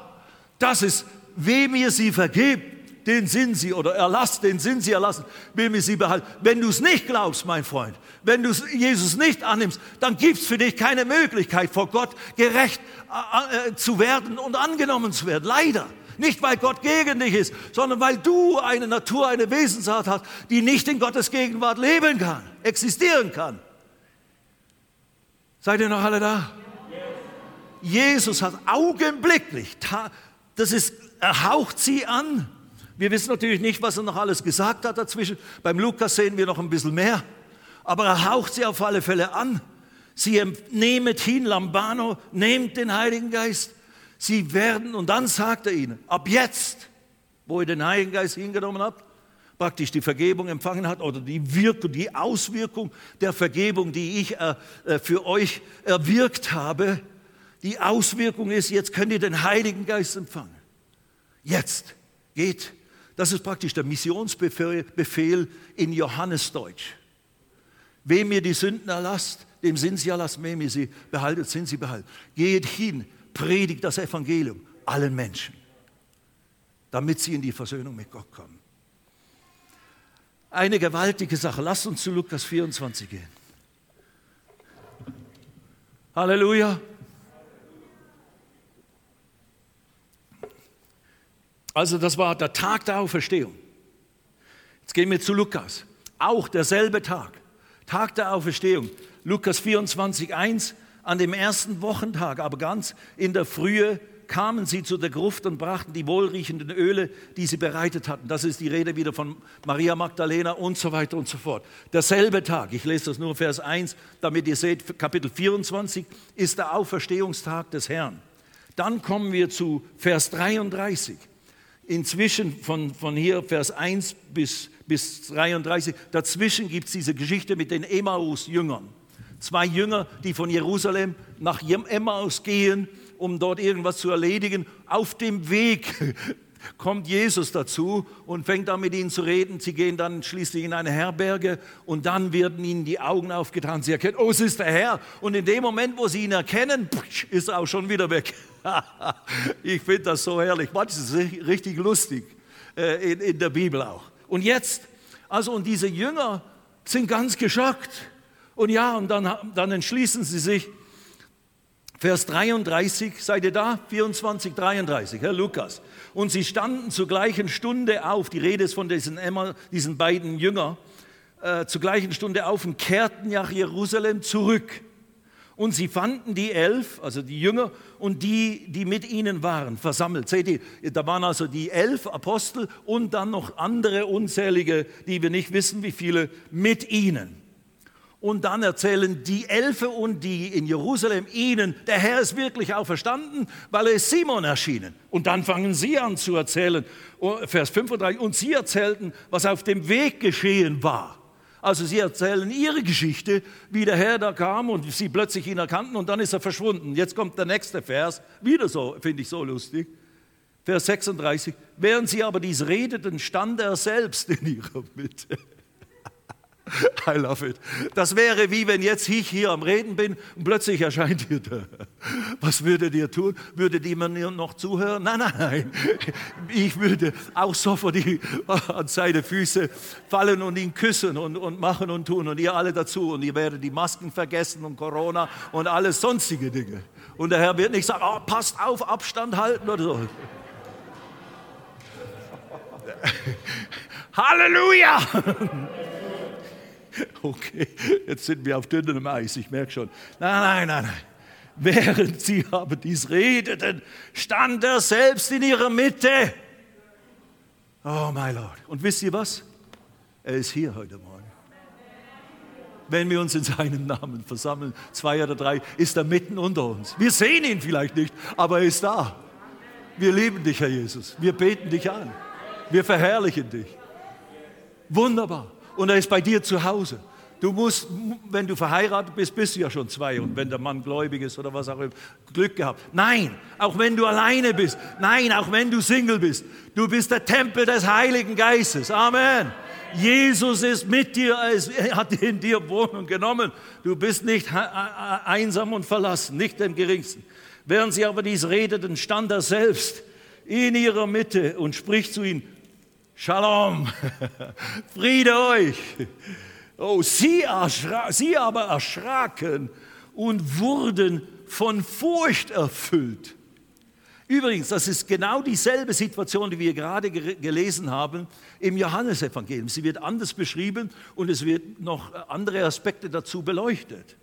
Das ist, wem ihr sie vergebt, den sind sie oder erlasst, den sind sie erlassen, wem ihr sie behalten. Wenn du es nicht glaubst, mein Freund, wenn du Jesus nicht annimmst, dann gibt es für dich keine Möglichkeit, vor Gott gerecht äh, äh, zu werden und angenommen zu werden. Leider. Nicht, weil Gott gegen dich ist, sondern weil du eine Natur, eine Wesensart hast, die nicht in Gottes Gegenwart leben kann, existieren kann. Seid ihr noch alle da? Jesus hat augenblicklich, das ist, er haucht sie an. Wir wissen natürlich nicht, was er noch alles gesagt hat dazwischen. Beim Lukas sehen wir noch ein bisschen mehr. Aber er haucht sie auf alle Fälle an. Sie nehmet hin, Lambano, nehmt den Heiligen Geist. Sie werden, und dann sagt er ihnen, ab jetzt, wo ihr den Heiligen Geist hingenommen habt, praktisch die Vergebung empfangen hat oder die Wirkung, die Auswirkung der Vergebung, die ich äh, äh, für euch erwirkt habe, die Auswirkung ist, jetzt könnt ihr den Heiligen Geist empfangen. Jetzt geht. Das ist praktisch der Missionsbefehl in Johannesdeutsch. Wem ihr die Sünden erlasst, dem sind sie erlassen, wem ihr sie behaltet, sind sie behalten. Geht hin, predigt das Evangelium allen Menschen, damit sie in die Versöhnung mit Gott kommen. Eine gewaltige Sache. Lasst uns zu Lukas 24 gehen. Halleluja. Also das war der Tag der Auferstehung. Jetzt gehen wir zu Lukas. Auch derselbe Tag. Tag der Auferstehung. Lukas 24, 1. An dem ersten Wochentag, aber ganz in der Frühe, kamen sie zu der Gruft und brachten die wohlriechenden Öle, die sie bereitet hatten. Das ist die Rede wieder von Maria Magdalena und so weiter und so fort. Derselbe Tag, ich lese das nur Vers 1, damit ihr seht, Kapitel 24 ist der Auferstehungstag des Herrn. Dann kommen wir zu Vers 33 inzwischen von, von hier Vers 1 bis, bis 33, dazwischen gibt es diese Geschichte mit den Emmaus-Jüngern. Zwei Jünger, die von Jerusalem nach Emmaus gehen, um dort irgendwas zu erledigen. Auf dem Weg kommt Jesus dazu und fängt an mit ihnen zu reden. Sie gehen dann schließlich in eine Herberge und dann werden ihnen die Augen aufgetan. Sie erkennen, oh, es ist der Herr. Und in dem Moment, wo sie ihn erkennen, ist er auch schon wieder weg. ich finde das so herrlich. Manches ist richtig lustig äh, in, in der Bibel auch. Und jetzt, also und diese Jünger sind ganz geschockt. Und ja, und dann, dann entschließen sie sich, Vers 33, seid ihr da? 24, 33, Herr Lukas. Und sie standen zur gleichen Stunde auf, die Rede ist von diesen, Emma, diesen beiden Jüngern, äh, zur gleichen Stunde auf und kehrten nach Jerusalem zurück. Und sie fanden die elf, also die Jünger, und die, die mit ihnen waren, versammelt. Seht ihr, da waren also die elf Apostel und dann noch andere unzählige, die wir nicht wissen, wie viele, mit ihnen. Und dann erzählen die Elfe und die in Jerusalem ihnen, der Herr ist wirklich auferstanden, weil er ist Simon erschienen. Und dann fangen sie an zu erzählen, oh, Vers 35, und sie erzählten, was auf dem Weg geschehen war. Also sie erzählen ihre Geschichte, wie der Herr da kam und sie plötzlich ihn erkannten und dann ist er verschwunden. Jetzt kommt der nächste Vers, wieder so, finde ich so lustig. Vers 36, während sie aber dies redeten, stand er selbst in ihrer Mitte. I love it. Das wäre wie wenn jetzt ich hier am Reden bin und plötzlich erscheint ihr da. Was würdet ihr tun? Würdet ihr mir noch zuhören? Nein, nein, nein. Ich würde auch sofort an seine Füße fallen und ihn küssen und, und machen und tun und ihr alle dazu. Und ihr werdet die Masken vergessen und Corona und alles sonstige Dinge. Und der Herr wird nicht sagen, oh, passt auf, Abstand halten oder so. Halleluja! Okay, jetzt sind wir auf dünnem Eis, ich merke schon. Nein, nein, nein, nein. Während sie aber dies redeten, stand er selbst in ihrer Mitte. Oh, mein Lord. Und wisst ihr was? Er ist hier heute Morgen. Wenn wir uns in seinem Namen versammeln, zwei oder drei, ist er mitten unter uns. Wir sehen ihn vielleicht nicht, aber er ist da. Wir lieben dich, Herr Jesus. Wir beten dich an. Wir verherrlichen dich. Wunderbar und er ist bei dir zu Hause. Du musst, wenn du verheiratet bist, bist du ja schon zwei. Und wenn der Mann gläubig ist oder was auch immer, Glück gehabt. Nein, auch wenn du alleine bist. Nein, auch wenn du Single bist. Du bist der Tempel des Heiligen Geistes. Amen. Jesus ist mit dir, er hat in dir Wohnung genommen. Du bist nicht einsam und verlassen, nicht im geringsten. Während sie aber dies redeten, stand er selbst in ihrer Mitte und spricht zu ihnen, Shalom, Friede euch. Oh, sie, sie aber erschraken und wurden von Furcht erfüllt. Übrigens, das ist genau dieselbe Situation, die wir gerade gelesen haben im Johannesevangelium. Sie wird anders beschrieben und es wird noch andere Aspekte dazu beleuchtet.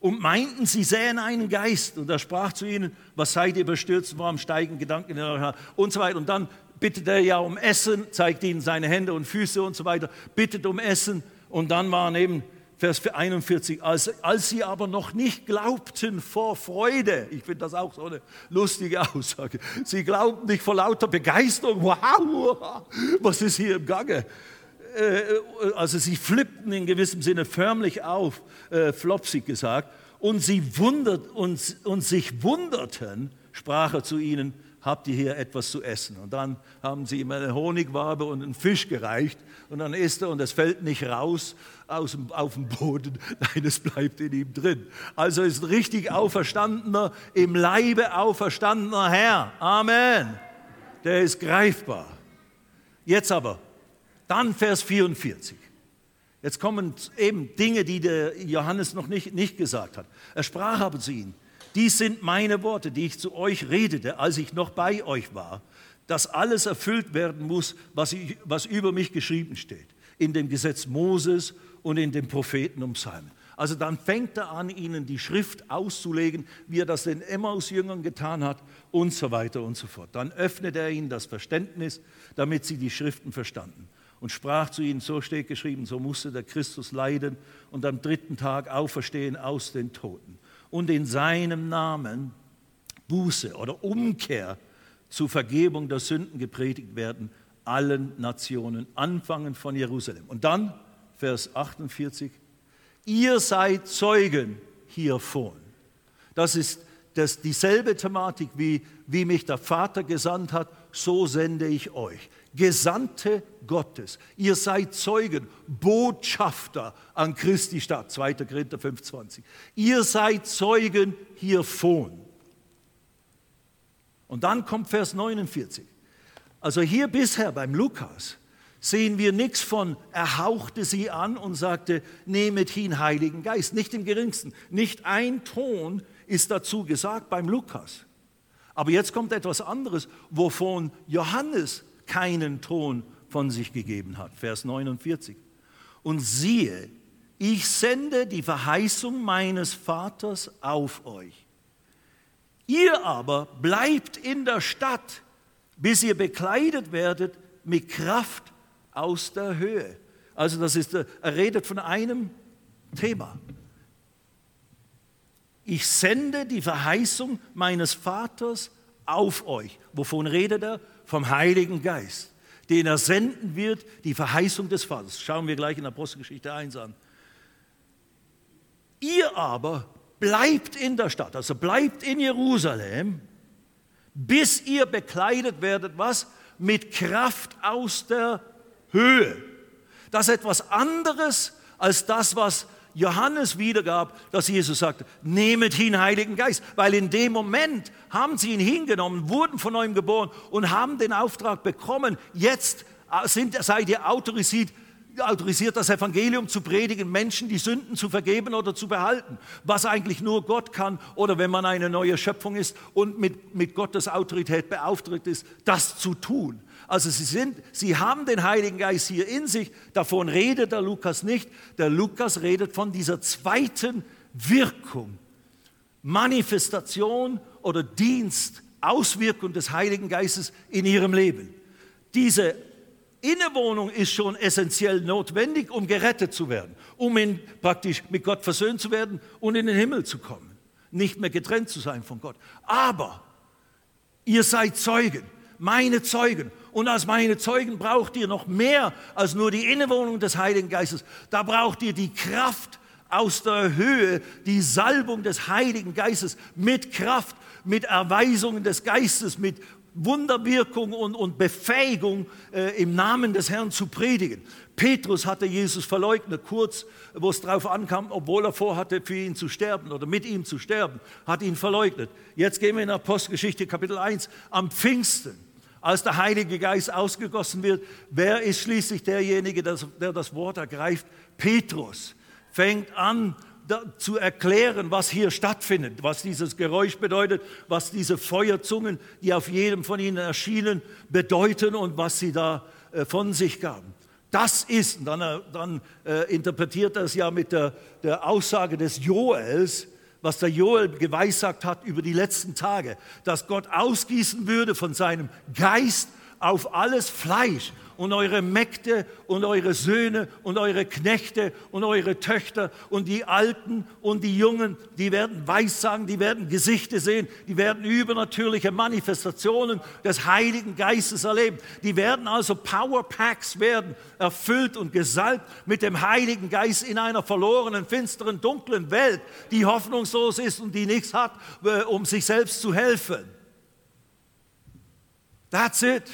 Und meinten, sie sähen einen Geist. Und er sprach zu ihnen, was seid ihr bestürzt, warum steigen Gedanken in euer Haar und so weiter. Und dann bittet er ja um Essen, zeigt ihnen seine Hände und Füße und so weiter, bittet um Essen. Und dann waren eben Vers 41, als, als sie aber noch nicht glaubten vor Freude, ich finde das auch so eine lustige Aussage, sie glaubten nicht vor lauter Begeisterung, wow, was ist hier im Gange? Äh, also sie flippten in gewissem Sinne förmlich auf, äh, flopsig gesagt, und sie wundert, und, und sich wunderten, sprach er zu ihnen, habt ihr hier etwas zu essen? Und dann haben sie ihm eine Honigwabe und einen Fisch gereicht und dann isst er und es fällt nicht raus aus dem, auf dem Boden, nein, es bleibt in ihm drin. Also ist ein richtig auferstandener, im Leibe auferstandener Herr. Amen. Der ist greifbar. Jetzt aber, dann Vers 44. Jetzt kommen eben Dinge, die der Johannes noch nicht, nicht gesagt hat. Er sprach aber zu ihnen, dies sind meine Worte, die ich zu euch redete, als ich noch bei euch war, dass alles erfüllt werden muss, was, ich, was über mich geschrieben steht, in dem Gesetz Moses und in den Propheten um Psalmen. Also dann fängt er an, ihnen die Schrift auszulegen, wie er das den Emmaus-Jüngern getan hat und so weiter und so fort. Dann öffnet er ihnen das Verständnis, damit sie die Schriften verstanden und sprach zu ihnen, so steht geschrieben, so musste der Christus leiden und am dritten Tag auferstehen aus den Toten und in seinem Namen Buße oder Umkehr zur Vergebung der Sünden gepredigt werden, allen Nationen, anfangen von Jerusalem. Und dann, Vers 48, ihr seid Zeugen hiervon. Das ist das, dieselbe Thematik, wie, wie mich der Vater gesandt hat, so sende ich euch. Gesandte Gottes. Ihr seid Zeugen, Botschafter an Christi Stadt, 2. Korinther 5,20. Ihr seid Zeugen hiervon. Und dann kommt Vers 49. Also hier bisher beim Lukas sehen wir nichts von, er hauchte sie an und sagte, nehmet hin Heiligen Geist. Nicht im geringsten. Nicht ein Ton ist dazu gesagt beim Lukas. Aber jetzt kommt etwas anderes, wovon Johannes keinen Ton von sich gegeben hat. Vers 49. Und siehe, ich sende die Verheißung meines Vaters auf euch. Ihr aber bleibt in der Stadt, bis ihr bekleidet werdet mit Kraft aus der Höhe. Also das ist, er redet von einem Thema. Ich sende die Verheißung meines Vaters auf euch. Wovon redet er? Vom Heiligen Geist, den er senden wird, die Verheißung des Vaters. Schauen wir gleich in Apostelgeschichte 1 an. Ihr aber bleibt in der Stadt, also bleibt in Jerusalem, bis ihr bekleidet werdet, was? Mit Kraft aus der Höhe. Das ist etwas anderes als das, was Johannes wiedergab, dass Jesus sagte, nehmet hin Heiligen Geist, weil in dem Moment haben sie ihn hingenommen, wurden von neuem geboren und haben den Auftrag bekommen, jetzt äh, sind, seid ihr autorisiert, autorisiert, das Evangelium zu predigen, Menschen die Sünden zu vergeben oder zu behalten, was eigentlich nur Gott kann oder wenn man eine neue Schöpfung ist und mit, mit Gottes Autorität beauftragt ist, das zu tun. Also sie, sind, sie haben den Heiligen Geist hier in sich, davon redet der Lukas nicht. Der Lukas redet von dieser zweiten Wirkung, Manifestation oder Dienst, Auswirkung des Heiligen Geistes in ihrem Leben. Diese Innewohnung ist schon essentiell notwendig, um gerettet zu werden, um in, praktisch mit Gott versöhnt zu werden und in den Himmel zu kommen, nicht mehr getrennt zu sein von Gott. Aber ihr seid Zeugen, meine Zeugen. Und als meine Zeugen braucht ihr noch mehr als nur die Innewohnung des Heiligen Geistes. Da braucht ihr die Kraft aus der Höhe, die Salbung des Heiligen Geistes mit Kraft, mit Erweisungen des Geistes, mit Wunderwirkung und, und Befähigung äh, im Namen des Herrn zu predigen. Petrus hatte Jesus verleugnet, kurz, wo es darauf ankam, obwohl er vorhatte, für ihn zu sterben oder mit ihm zu sterben, hat ihn verleugnet. Jetzt gehen wir in Apostelgeschichte Kapitel 1 am Pfingsten als der Heilige Geist ausgegossen wird, wer ist schließlich derjenige, der das Wort ergreift? Petrus fängt an zu erklären, was hier stattfindet, was dieses Geräusch bedeutet, was diese Feuerzungen, die auf jedem von ihnen erschienen, bedeuten und was sie da äh, von sich gaben. Das ist, dann, äh, dann äh, interpretiert er es ja mit der, der Aussage des Joels, was der Joel geweissagt hat über die letzten Tage, dass Gott ausgießen würde von seinem Geist auf alles Fleisch und eure Mägde und eure Söhne und eure Knechte und eure Töchter und die Alten und die Jungen, die werden Weissagen, die werden Gesichter sehen, die werden übernatürliche Manifestationen des Heiligen Geistes erleben. Die werden also Powerpacks werden, erfüllt und gesalbt mit dem Heiligen Geist in einer verlorenen, finsteren, dunklen Welt, die hoffnungslos ist und die nichts hat, äh, um sich selbst zu helfen. That's it.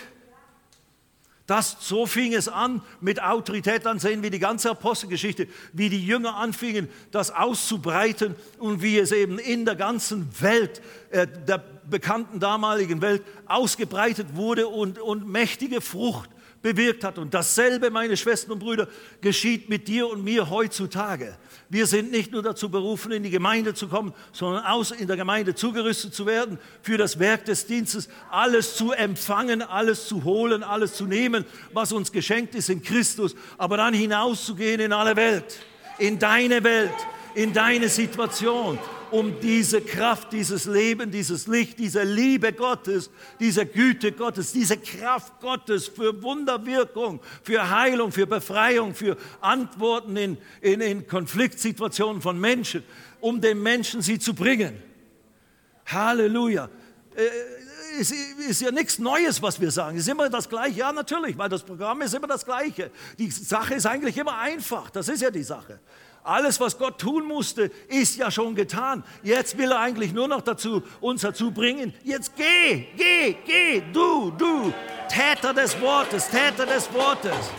Das, so fing es an mit Autorität. Dann sehen wir die ganze Apostelgeschichte, wie die Jünger anfingen, das auszubreiten und wie es eben in der ganzen Welt, äh, der bekannten damaligen Welt, ausgebreitet wurde und, und mächtige Frucht bewirkt hat. Und dasselbe, meine Schwestern und Brüder, geschieht mit dir und mir heutzutage. Wir sind nicht nur dazu berufen, in die Gemeinde zu kommen, sondern aus in der Gemeinde zugerüstet zu werden für das Werk des Dienstes, alles zu empfangen, alles zu holen, alles zu nehmen, was uns geschenkt ist in Christus, aber dann hinauszugehen in alle Welt, in deine Welt, in deine Situation, um diese Kraft, dieses Leben, dieses Licht, diese Liebe Gottes, diese Güte Gottes, diese Kraft Gottes für Wunderwirkung, für Heilung, für Befreiung, für Antworten in, in, in Konfliktsituationen von Menschen, um den Menschen sie zu bringen. Halleluja. Äh, es ist ja nichts Neues, was wir sagen. Es ist immer das Gleiche. Ja, natürlich, weil das Programm ist immer das Gleiche. Die Sache ist eigentlich immer einfach. Das ist ja die Sache. Alles, was Gott tun musste, ist ja schon getan. Jetzt will er eigentlich nur noch dazu, uns dazu bringen, jetzt geh, geh, geh, du, du, Täter des Wortes, Täter des Wortes.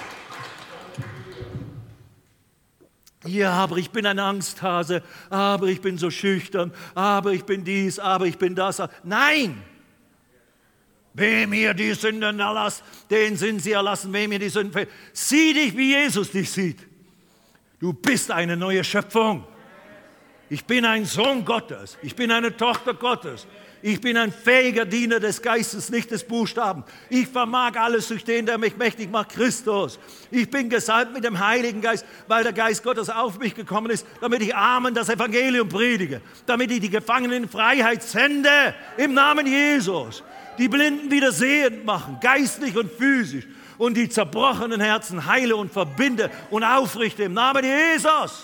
Ja, aber ich bin ein Angsthase, aber ich bin so schüchtern, aber ich bin dies, aber ich bin das. Nein! Wem ihr die Sünden erlasst, den sind sie erlassen, wem ihr die Sünden Sieh dich, wie Jesus dich sieht. Du bist eine neue Schöpfung. Ich bin ein Sohn Gottes. Ich bin eine Tochter Gottes. Ich bin ein fähiger Diener des Geistes, nicht des Buchstaben. Ich vermag alles durch den, der mich mächtig macht, Christus. Ich bin gesalbt mit dem Heiligen Geist, weil der Geist Gottes auf mich gekommen ist, damit ich Armen das Evangelium predige, damit ich die Gefangenen in Freiheit sende, im Namen Jesus. Die Blinden wieder sehend machen, geistlich und physisch und die zerbrochenen Herzen heile und verbinde und aufrichte im Namen Jesus.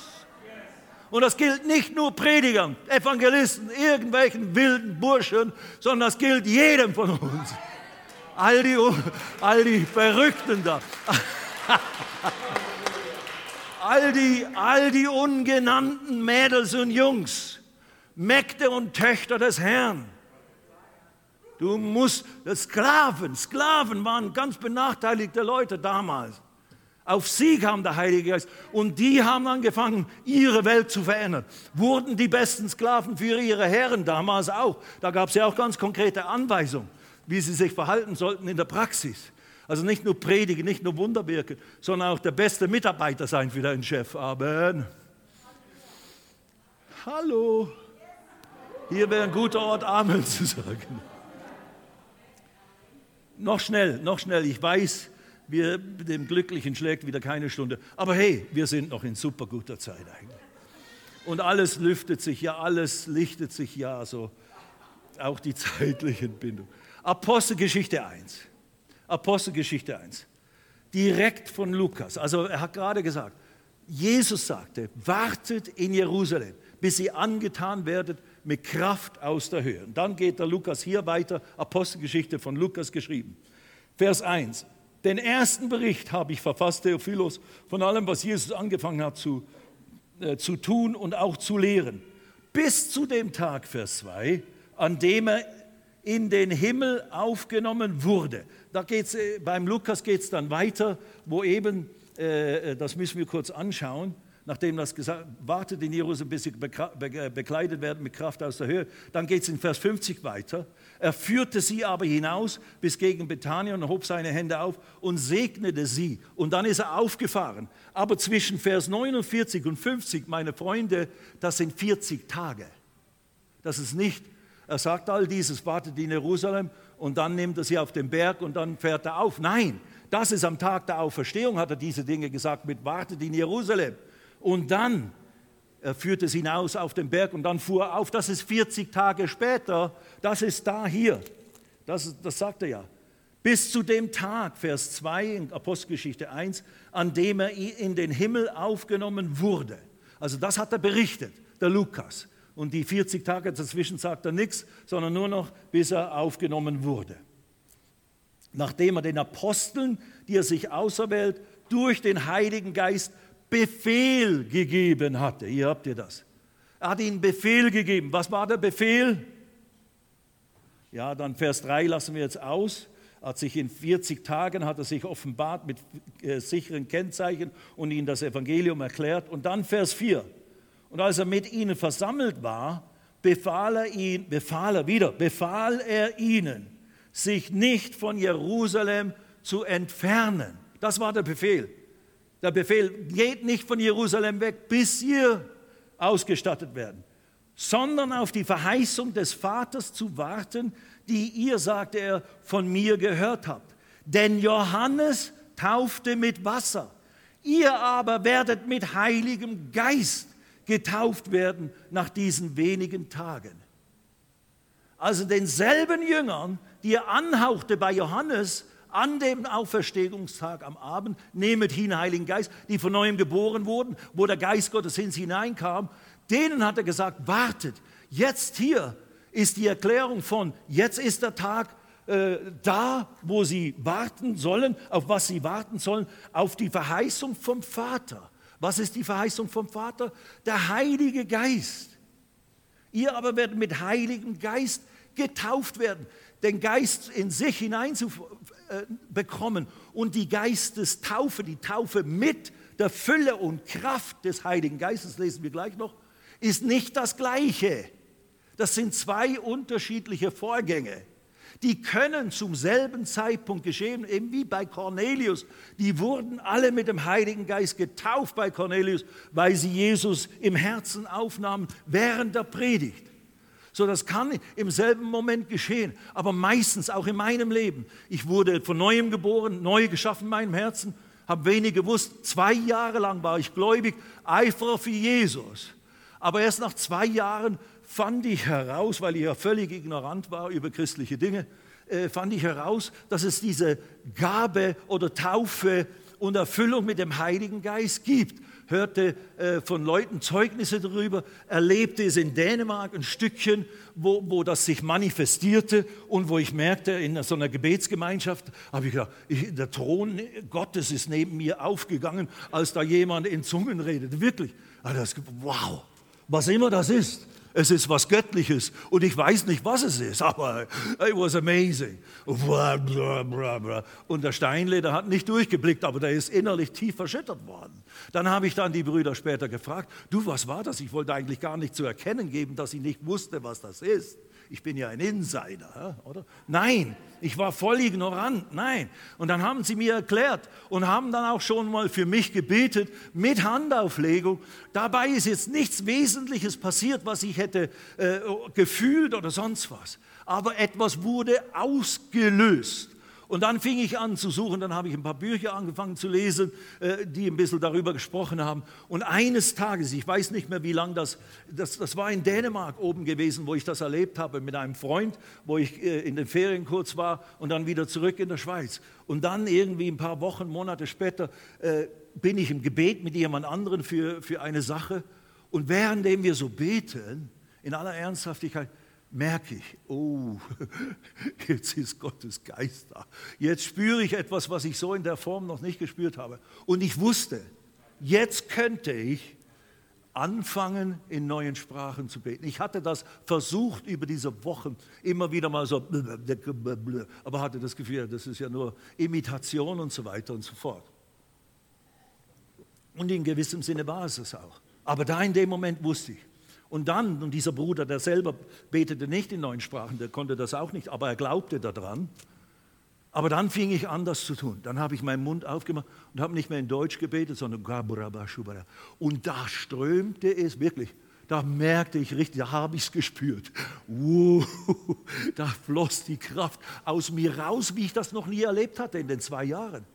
Und das gilt nicht nur Predigern, Evangelisten, irgendwelchen wilden Burschen, sondern das gilt jedem von uns. All die, all die Verrückten da. all, die, all die ungenannten Mädels und Jungs, Mägde und Töchter des Herrn Du musst, Sklaven, Sklaven waren ganz benachteiligte Leute damals. Auf sie kam der Heilige Geist und die haben angefangen, ihre Welt zu verändern. Wurden die besten Sklaven für ihre Herren damals auch. Da gab es ja auch ganz konkrete Anweisungen, wie sie sich verhalten sollten in der Praxis. Also nicht nur predigen, nicht nur Wunder wirken, sondern auch der beste Mitarbeiter sein für deinen Chef. Amen. Hallo. Hier wäre ein guter Ort, Amen zu sagen. Noch schnell, noch schnell. Ich weiß, wir, dem Glücklichen schlägt wieder keine Stunde. Aber hey, wir sind noch in super guter Zeit eigentlich. Und alles lüftet sich ja, alles lichtet sich ja so. Auch die zeitlichen Bindungen. Apostelgeschichte 1. Apostelgeschichte 1. Direkt von Lukas. Also er hat gerade gesagt, Jesus sagte, wartet in Jerusalem, bis ihr angetan werdet mit Kraft aus der Höhe. Und dann geht der Lukas hier weiter, Apostelgeschichte von Lukas geschrieben. Vers 1. Den ersten Bericht habe ich verfasst, Theophilos, von allem, was Jesus angefangen hat zu, äh, zu tun und auch zu lehren. Bis zu dem Tag, Vers 2, an dem er in den Himmel aufgenommen wurde. Da geht's, äh, beim Lukas geht es dann weiter, wo eben, äh, äh, das müssen wir kurz anschauen, nachdem das gesagt, wartet in Jerusalem, bis sie bekleidet werden mit Kraft aus der Höhe. Dann geht es in Vers 50 weiter. Er führte sie aber hinaus bis gegen Bethanien und hob seine Hände auf und segnete sie. Und dann ist er aufgefahren. Aber zwischen Vers 49 und 50, meine Freunde, das sind 40 Tage. Das ist nicht, er sagt all dieses, wartet in Jerusalem und dann nimmt er sie auf den Berg und dann fährt er auf. Nein, Das ist am Tag der Auferstehung, hat er diese Dinge gesagt, mit wartet in Jerusalem. Und dann er führte sie hinaus auf den Berg und dann fuhr er auf. Das ist 40 Tage später. Das ist da hier. Das, das sagt er ja. Bis zu dem Tag, Vers 2 in Apostelgeschichte 1, an dem er in den Himmel aufgenommen wurde. Also das hat er berichtet, der Lukas. Und die 40 Tage dazwischen sagt er nichts, sondern nur noch, bis er aufgenommen wurde. Nachdem er den Aposteln, die er sich auserwählt, durch den Heiligen Geist Befehl gegeben hatte. Hier habt ihr das. Er hat ihnen Befehl gegeben. Was war der Befehl? Ja, dann Vers 3 lassen wir jetzt aus. Hat sich in 40 Tagen hat er sich offenbart mit äh, sicheren Kennzeichen und ihnen das Evangelium erklärt. Und dann Vers 4. Und als er mit ihnen versammelt war, befahl er ihn, befahl er wieder, befahl er ihnen, sich nicht von Jerusalem zu entfernen. Das war der Befehl. Der Befehl, geht nicht von Jerusalem weg, bis ihr ausgestattet werden, sondern auf die Verheißung des Vaters zu warten, die ihr, sagte er, von mir gehört habt. Denn Johannes taufte mit Wasser, ihr aber werdet mit heiligem Geist getauft werden nach diesen wenigen Tagen. Also denselben Jüngern, die er anhauchte bei Johannes, an dem Auferstehungstag am Abend, nehmet hin Heiligen Geist, die von neuem geboren wurden, wo der Geist Gottes ins hineinkam, denen hat er gesagt, wartet, jetzt hier ist die Erklärung von, jetzt ist der Tag äh, da, wo sie warten sollen, auf was sie warten sollen, auf die Verheißung vom Vater. Was ist die Verheißung vom Vater? Der Heilige Geist. Ihr aber werdet mit Heiligem Geist getauft werden, den Geist in sich hineinzubekommen und die Geistestaufe, die Taufe mit der Fülle und Kraft des Heiligen Geistes, lesen wir gleich noch, ist nicht das Gleiche. Das sind zwei unterschiedliche Vorgänge. Die können zum selben Zeitpunkt geschehen, eben wie bei Cornelius. Die wurden alle mit dem Heiligen Geist getauft bei Cornelius, weil sie Jesus im Herzen aufnahmen während der Predigt. So, das kann im selben Moment geschehen, aber meistens auch in meinem Leben. Ich wurde von neuem geboren, neu geschaffen in meinem Herzen, habe wenig gewusst. Zwei Jahre lang war ich gläubig, Eiferer für Jesus. Aber erst nach zwei Jahren fand ich heraus, weil ich ja völlig ignorant war über christliche Dinge, äh, fand ich heraus, dass es diese Gabe oder Taufe und Erfüllung mit dem Heiligen Geist gibt hörte äh, von Leuten Zeugnisse darüber, erlebte es in Dänemark ein Stückchen, wo, wo das sich manifestierte und wo ich merkte, in so einer Gebetsgemeinschaft, habe ich gedacht, ich, der Thron Gottes ist neben mir aufgegangen, als da jemand in Zungen redete. Wirklich. Also wow, was immer das ist es ist was Göttliches und ich weiß nicht, was es ist, aber it was amazing. Und der Steinleder hat nicht durchgeblickt, aber der ist innerlich tief verschüttert worden. Dann habe ich dann die Brüder später gefragt, du, was war das? Ich wollte eigentlich gar nicht zu erkennen geben, dass ich nicht wusste, was das ist ich bin ja ein Insider, oder? Nein, ich war voll ignorant, nein. Und dann haben sie mir erklärt und haben dann auch schon mal für mich gebetet mit Handauflegung. Dabei ist jetzt nichts Wesentliches passiert, was ich hätte äh, gefühlt oder sonst was. Aber etwas wurde ausgelöst. Und dann fing ich an zu suchen, dann habe ich ein paar Bücher angefangen zu lesen, äh, die ein bisschen darüber gesprochen haben. Und eines Tages, ich weiß nicht mehr wie lange das, das, das war in Dänemark oben gewesen, wo ich das erlebt habe mit einem Freund, wo ich äh, in den Ferien kurz war und dann wieder zurück in der Schweiz. Und dann irgendwie ein paar Wochen, Monate später äh, bin ich im Gebet mit jemand anderen für, für eine Sache. Und währenddem wir so beten, in aller Ernsthaftigkeit, merke ich, oh, jetzt ist Gottes Geist da. Jetzt spüre ich etwas, was ich so in der Form noch nicht gespürt habe. Und ich wusste, jetzt könnte ich anfangen, in neuen Sprachen zu beten. Ich hatte das versucht über diese Wochen immer wieder mal so, aber hatte das Gefühl, das ist ja nur Imitation und so weiter und so fort. Und in gewissem Sinne war es es auch. Aber da in dem Moment wusste ich, und dann, und dieser Bruder, der selber betete nicht in neuen Sprachen, der konnte das auch nicht, aber er glaubte daran. Aber dann fing ich an, das zu tun. Dann habe ich meinen Mund aufgemacht und habe nicht mehr in Deutsch gebetet, sondern Und da strömte es wirklich. Da merkte ich richtig, da habe ich es gespürt. Uh, da floss die Kraft aus mir raus, wie ich das noch nie erlebt hatte in den zwei Jahren.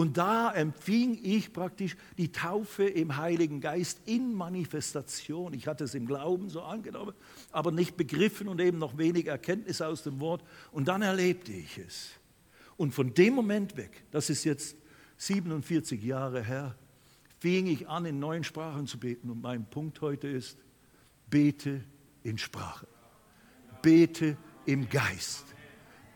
Und da empfing ich praktisch die Taufe im Heiligen Geist in Manifestation. Ich hatte es im Glauben so angenommen, aber nicht begriffen und eben noch wenig Erkenntnis aus dem Wort. Und dann erlebte ich es. Und von dem Moment weg, das ist jetzt 47 Jahre her, fing ich an, in neuen Sprachen zu beten. Und mein Punkt heute ist, bete in Sprachen. Bete im Geist.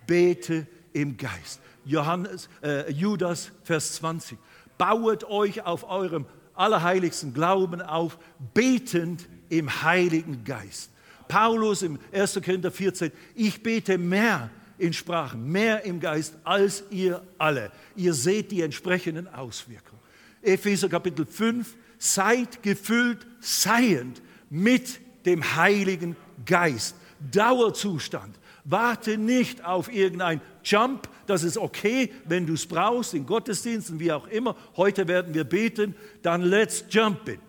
Bete im Geist. Johannes, äh, Judas, Vers 20. Bauet euch auf eurem allerheiligsten Glauben auf, betend im Heiligen Geist. Paulus im 1. Korinther 14, ich bete mehr in Sprachen, mehr im Geist als ihr alle. Ihr seht die entsprechenden Auswirkungen. Epheser Kapitel 5, seid gefüllt, seiend mit dem Heiligen Geist. Dauerzustand. Warte nicht auf irgendein Jump, das ist okay, wenn du es brauchst, in Gottesdiensten, wie auch immer. Heute werden wir beten, dann let's jump it.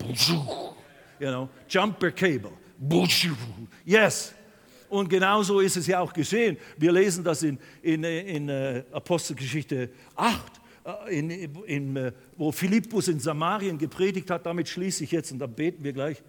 You know, jumper cable. Yes. Und genauso ist es ja auch geschehen. Wir lesen das in, in, in uh, Apostelgeschichte 8, uh, in, in, uh, wo Philippus in Samarien gepredigt hat. Damit schließe ich jetzt und dann beten wir gleich.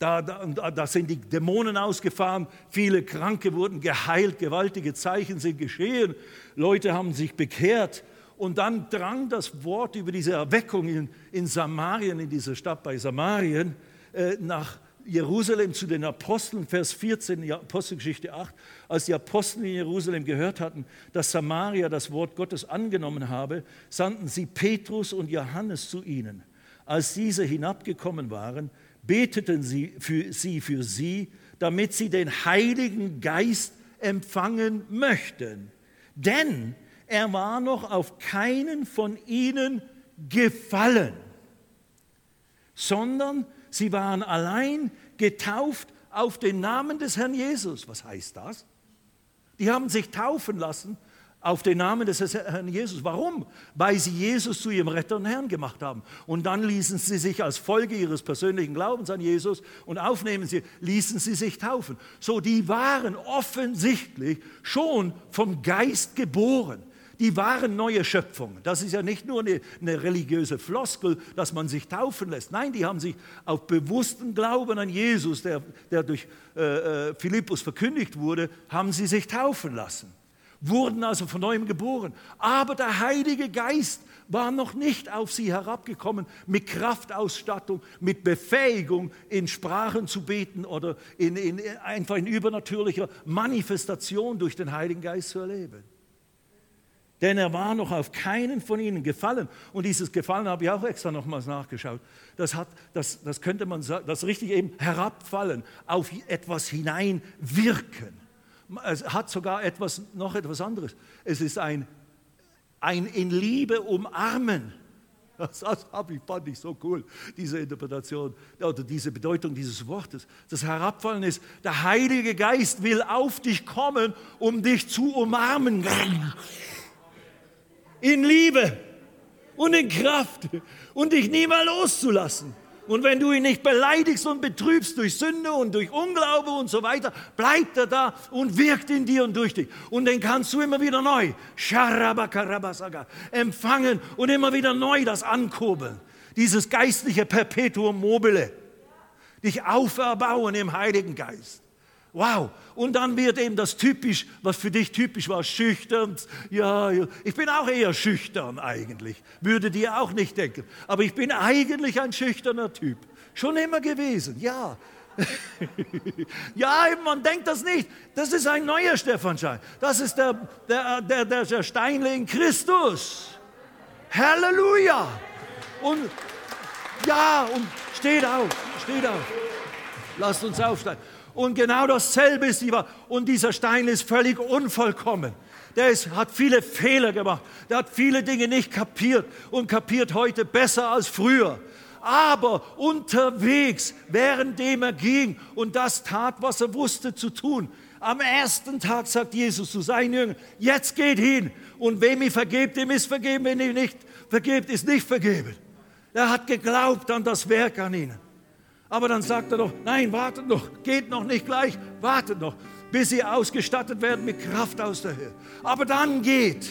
Da, da, da, sind die Dämonen ausgefahren, viele Kranke wurden geheilt, gewaltige Zeichen sind geschehen, Leute haben sich bekehrt. Und dann drang das Wort über diese Erweckung in, in Samarien, in dieser Stadt bei Samarien, äh, nach Jerusalem zu den Aposteln, Vers 14, Apostelgeschichte 8, als die Apostel in Jerusalem gehört hatten, dass Samaria das Wort Gottes angenommen habe, sandten sie Petrus und Johannes zu ihnen. Als diese hinabgekommen waren, beteten sie für sie, für sie, damit sie den Heiligen Geist empfangen möchten. Denn er war noch auf keinen von ihnen gefallen, sondern sie waren allein getauft auf den Namen des Herrn Jesus. Was heißt das? Die haben sich taufen lassen auf den Namen des Herrn Jesus. Warum? Weil sie Jesus zu ihrem Retter und Herrn gemacht haben. Und dann ließen sie sich als Folge ihres persönlichen Glaubens an Jesus und aufnehmen sie, ließen sie sich taufen. So, die waren offensichtlich schon vom Geist geboren. Die waren neue Schöpfungen. Das ist ja nicht nur eine, eine religiöse Floskel, dass man sich taufen lässt. Nein, die haben sich auf bewussten Glauben an Jesus, der, der durch äh, äh Philippus verkündigt wurde, haben sie sich taufen lassen wurden also von neuem geboren. Aber der Heilige Geist war noch nicht auf sie herabgekommen mit Kraftausstattung, mit Befähigung, in Sprachen zu beten oder in, in, einfach in übernatürlicher Manifestation durch den Heiligen Geist zu erleben. Denn er war noch auf keinen von ihnen gefallen. Und dieses Gefallen habe ich auch extra nochmals nachgeschaut. Das, hat, das, das könnte man sagen, das richtig eben herabfallen, auf etwas hineinwirken. Es hat sogar etwas, noch etwas anderes. Es ist ein, ein in Liebe umarmen. Das, das ich, fand ich so cool, diese Interpretation oder diese Bedeutung dieses Wortes. Das Herabfallen ist, der Heilige Geist will auf dich kommen, um dich zu umarmen. In Liebe und in Kraft und dich nie mehr loszulassen. Und wenn du ihn nicht beleidigst und betrübst durch Sünde und durch Unglaube und so weiter, bleibt er da und wirkt in dir und durch dich. Und den kannst du immer wieder neu empfangen und immer wieder neu das ankurbeln. Dieses geistliche Perpetuum mobile. Dich auferbauen im Heiligen Geist. Wow. Und dann wird eben das typisch, was für dich typisch war, schüchtern. Ja, ich bin auch eher schüchtern eigentlich. Würde dir auch nicht denken. Aber ich bin eigentlich ein schüchterner Typ. Schon immer gewesen, ja. ja, man denkt das nicht. Das ist ein neuer Stephanschein. Das ist der, der, der, der, der Steinling Christus. Halleluja. Und ja, und steht auf, steht auf. Lasst uns aufstehen. Und genau dasselbe ist die Und dieser Stein ist völlig unvollkommen. Der ist, hat viele Fehler gemacht. Der hat viele Dinge nicht kapiert und kapiert heute besser als früher. Aber unterwegs, währenddem er ging und das tat, was er wusste zu tun, am ersten Tag sagt Jesus zu seinen Jüngern, jetzt geht hin und wem ihr vergebt, dem ist vergeben, wenn ihr nicht vergebt, ist nicht vergeben. Er hat geglaubt an das Werk an ihnen. Aber dann sagt er doch, nein, wartet noch, geht noch nicht gleich, wartet noch, bis sie ausgestattet werden mit Kraft aus der Höhe. Aber dann geht,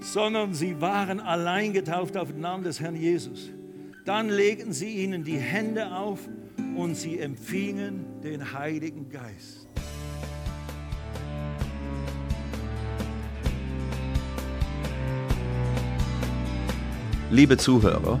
sondern sie waren allein getauft auf den Namen des Herrn Jesus. Dann legten sie ihnen die Hände auf und sie empfingen den Heiligen Geist. Liebe Zuhörer,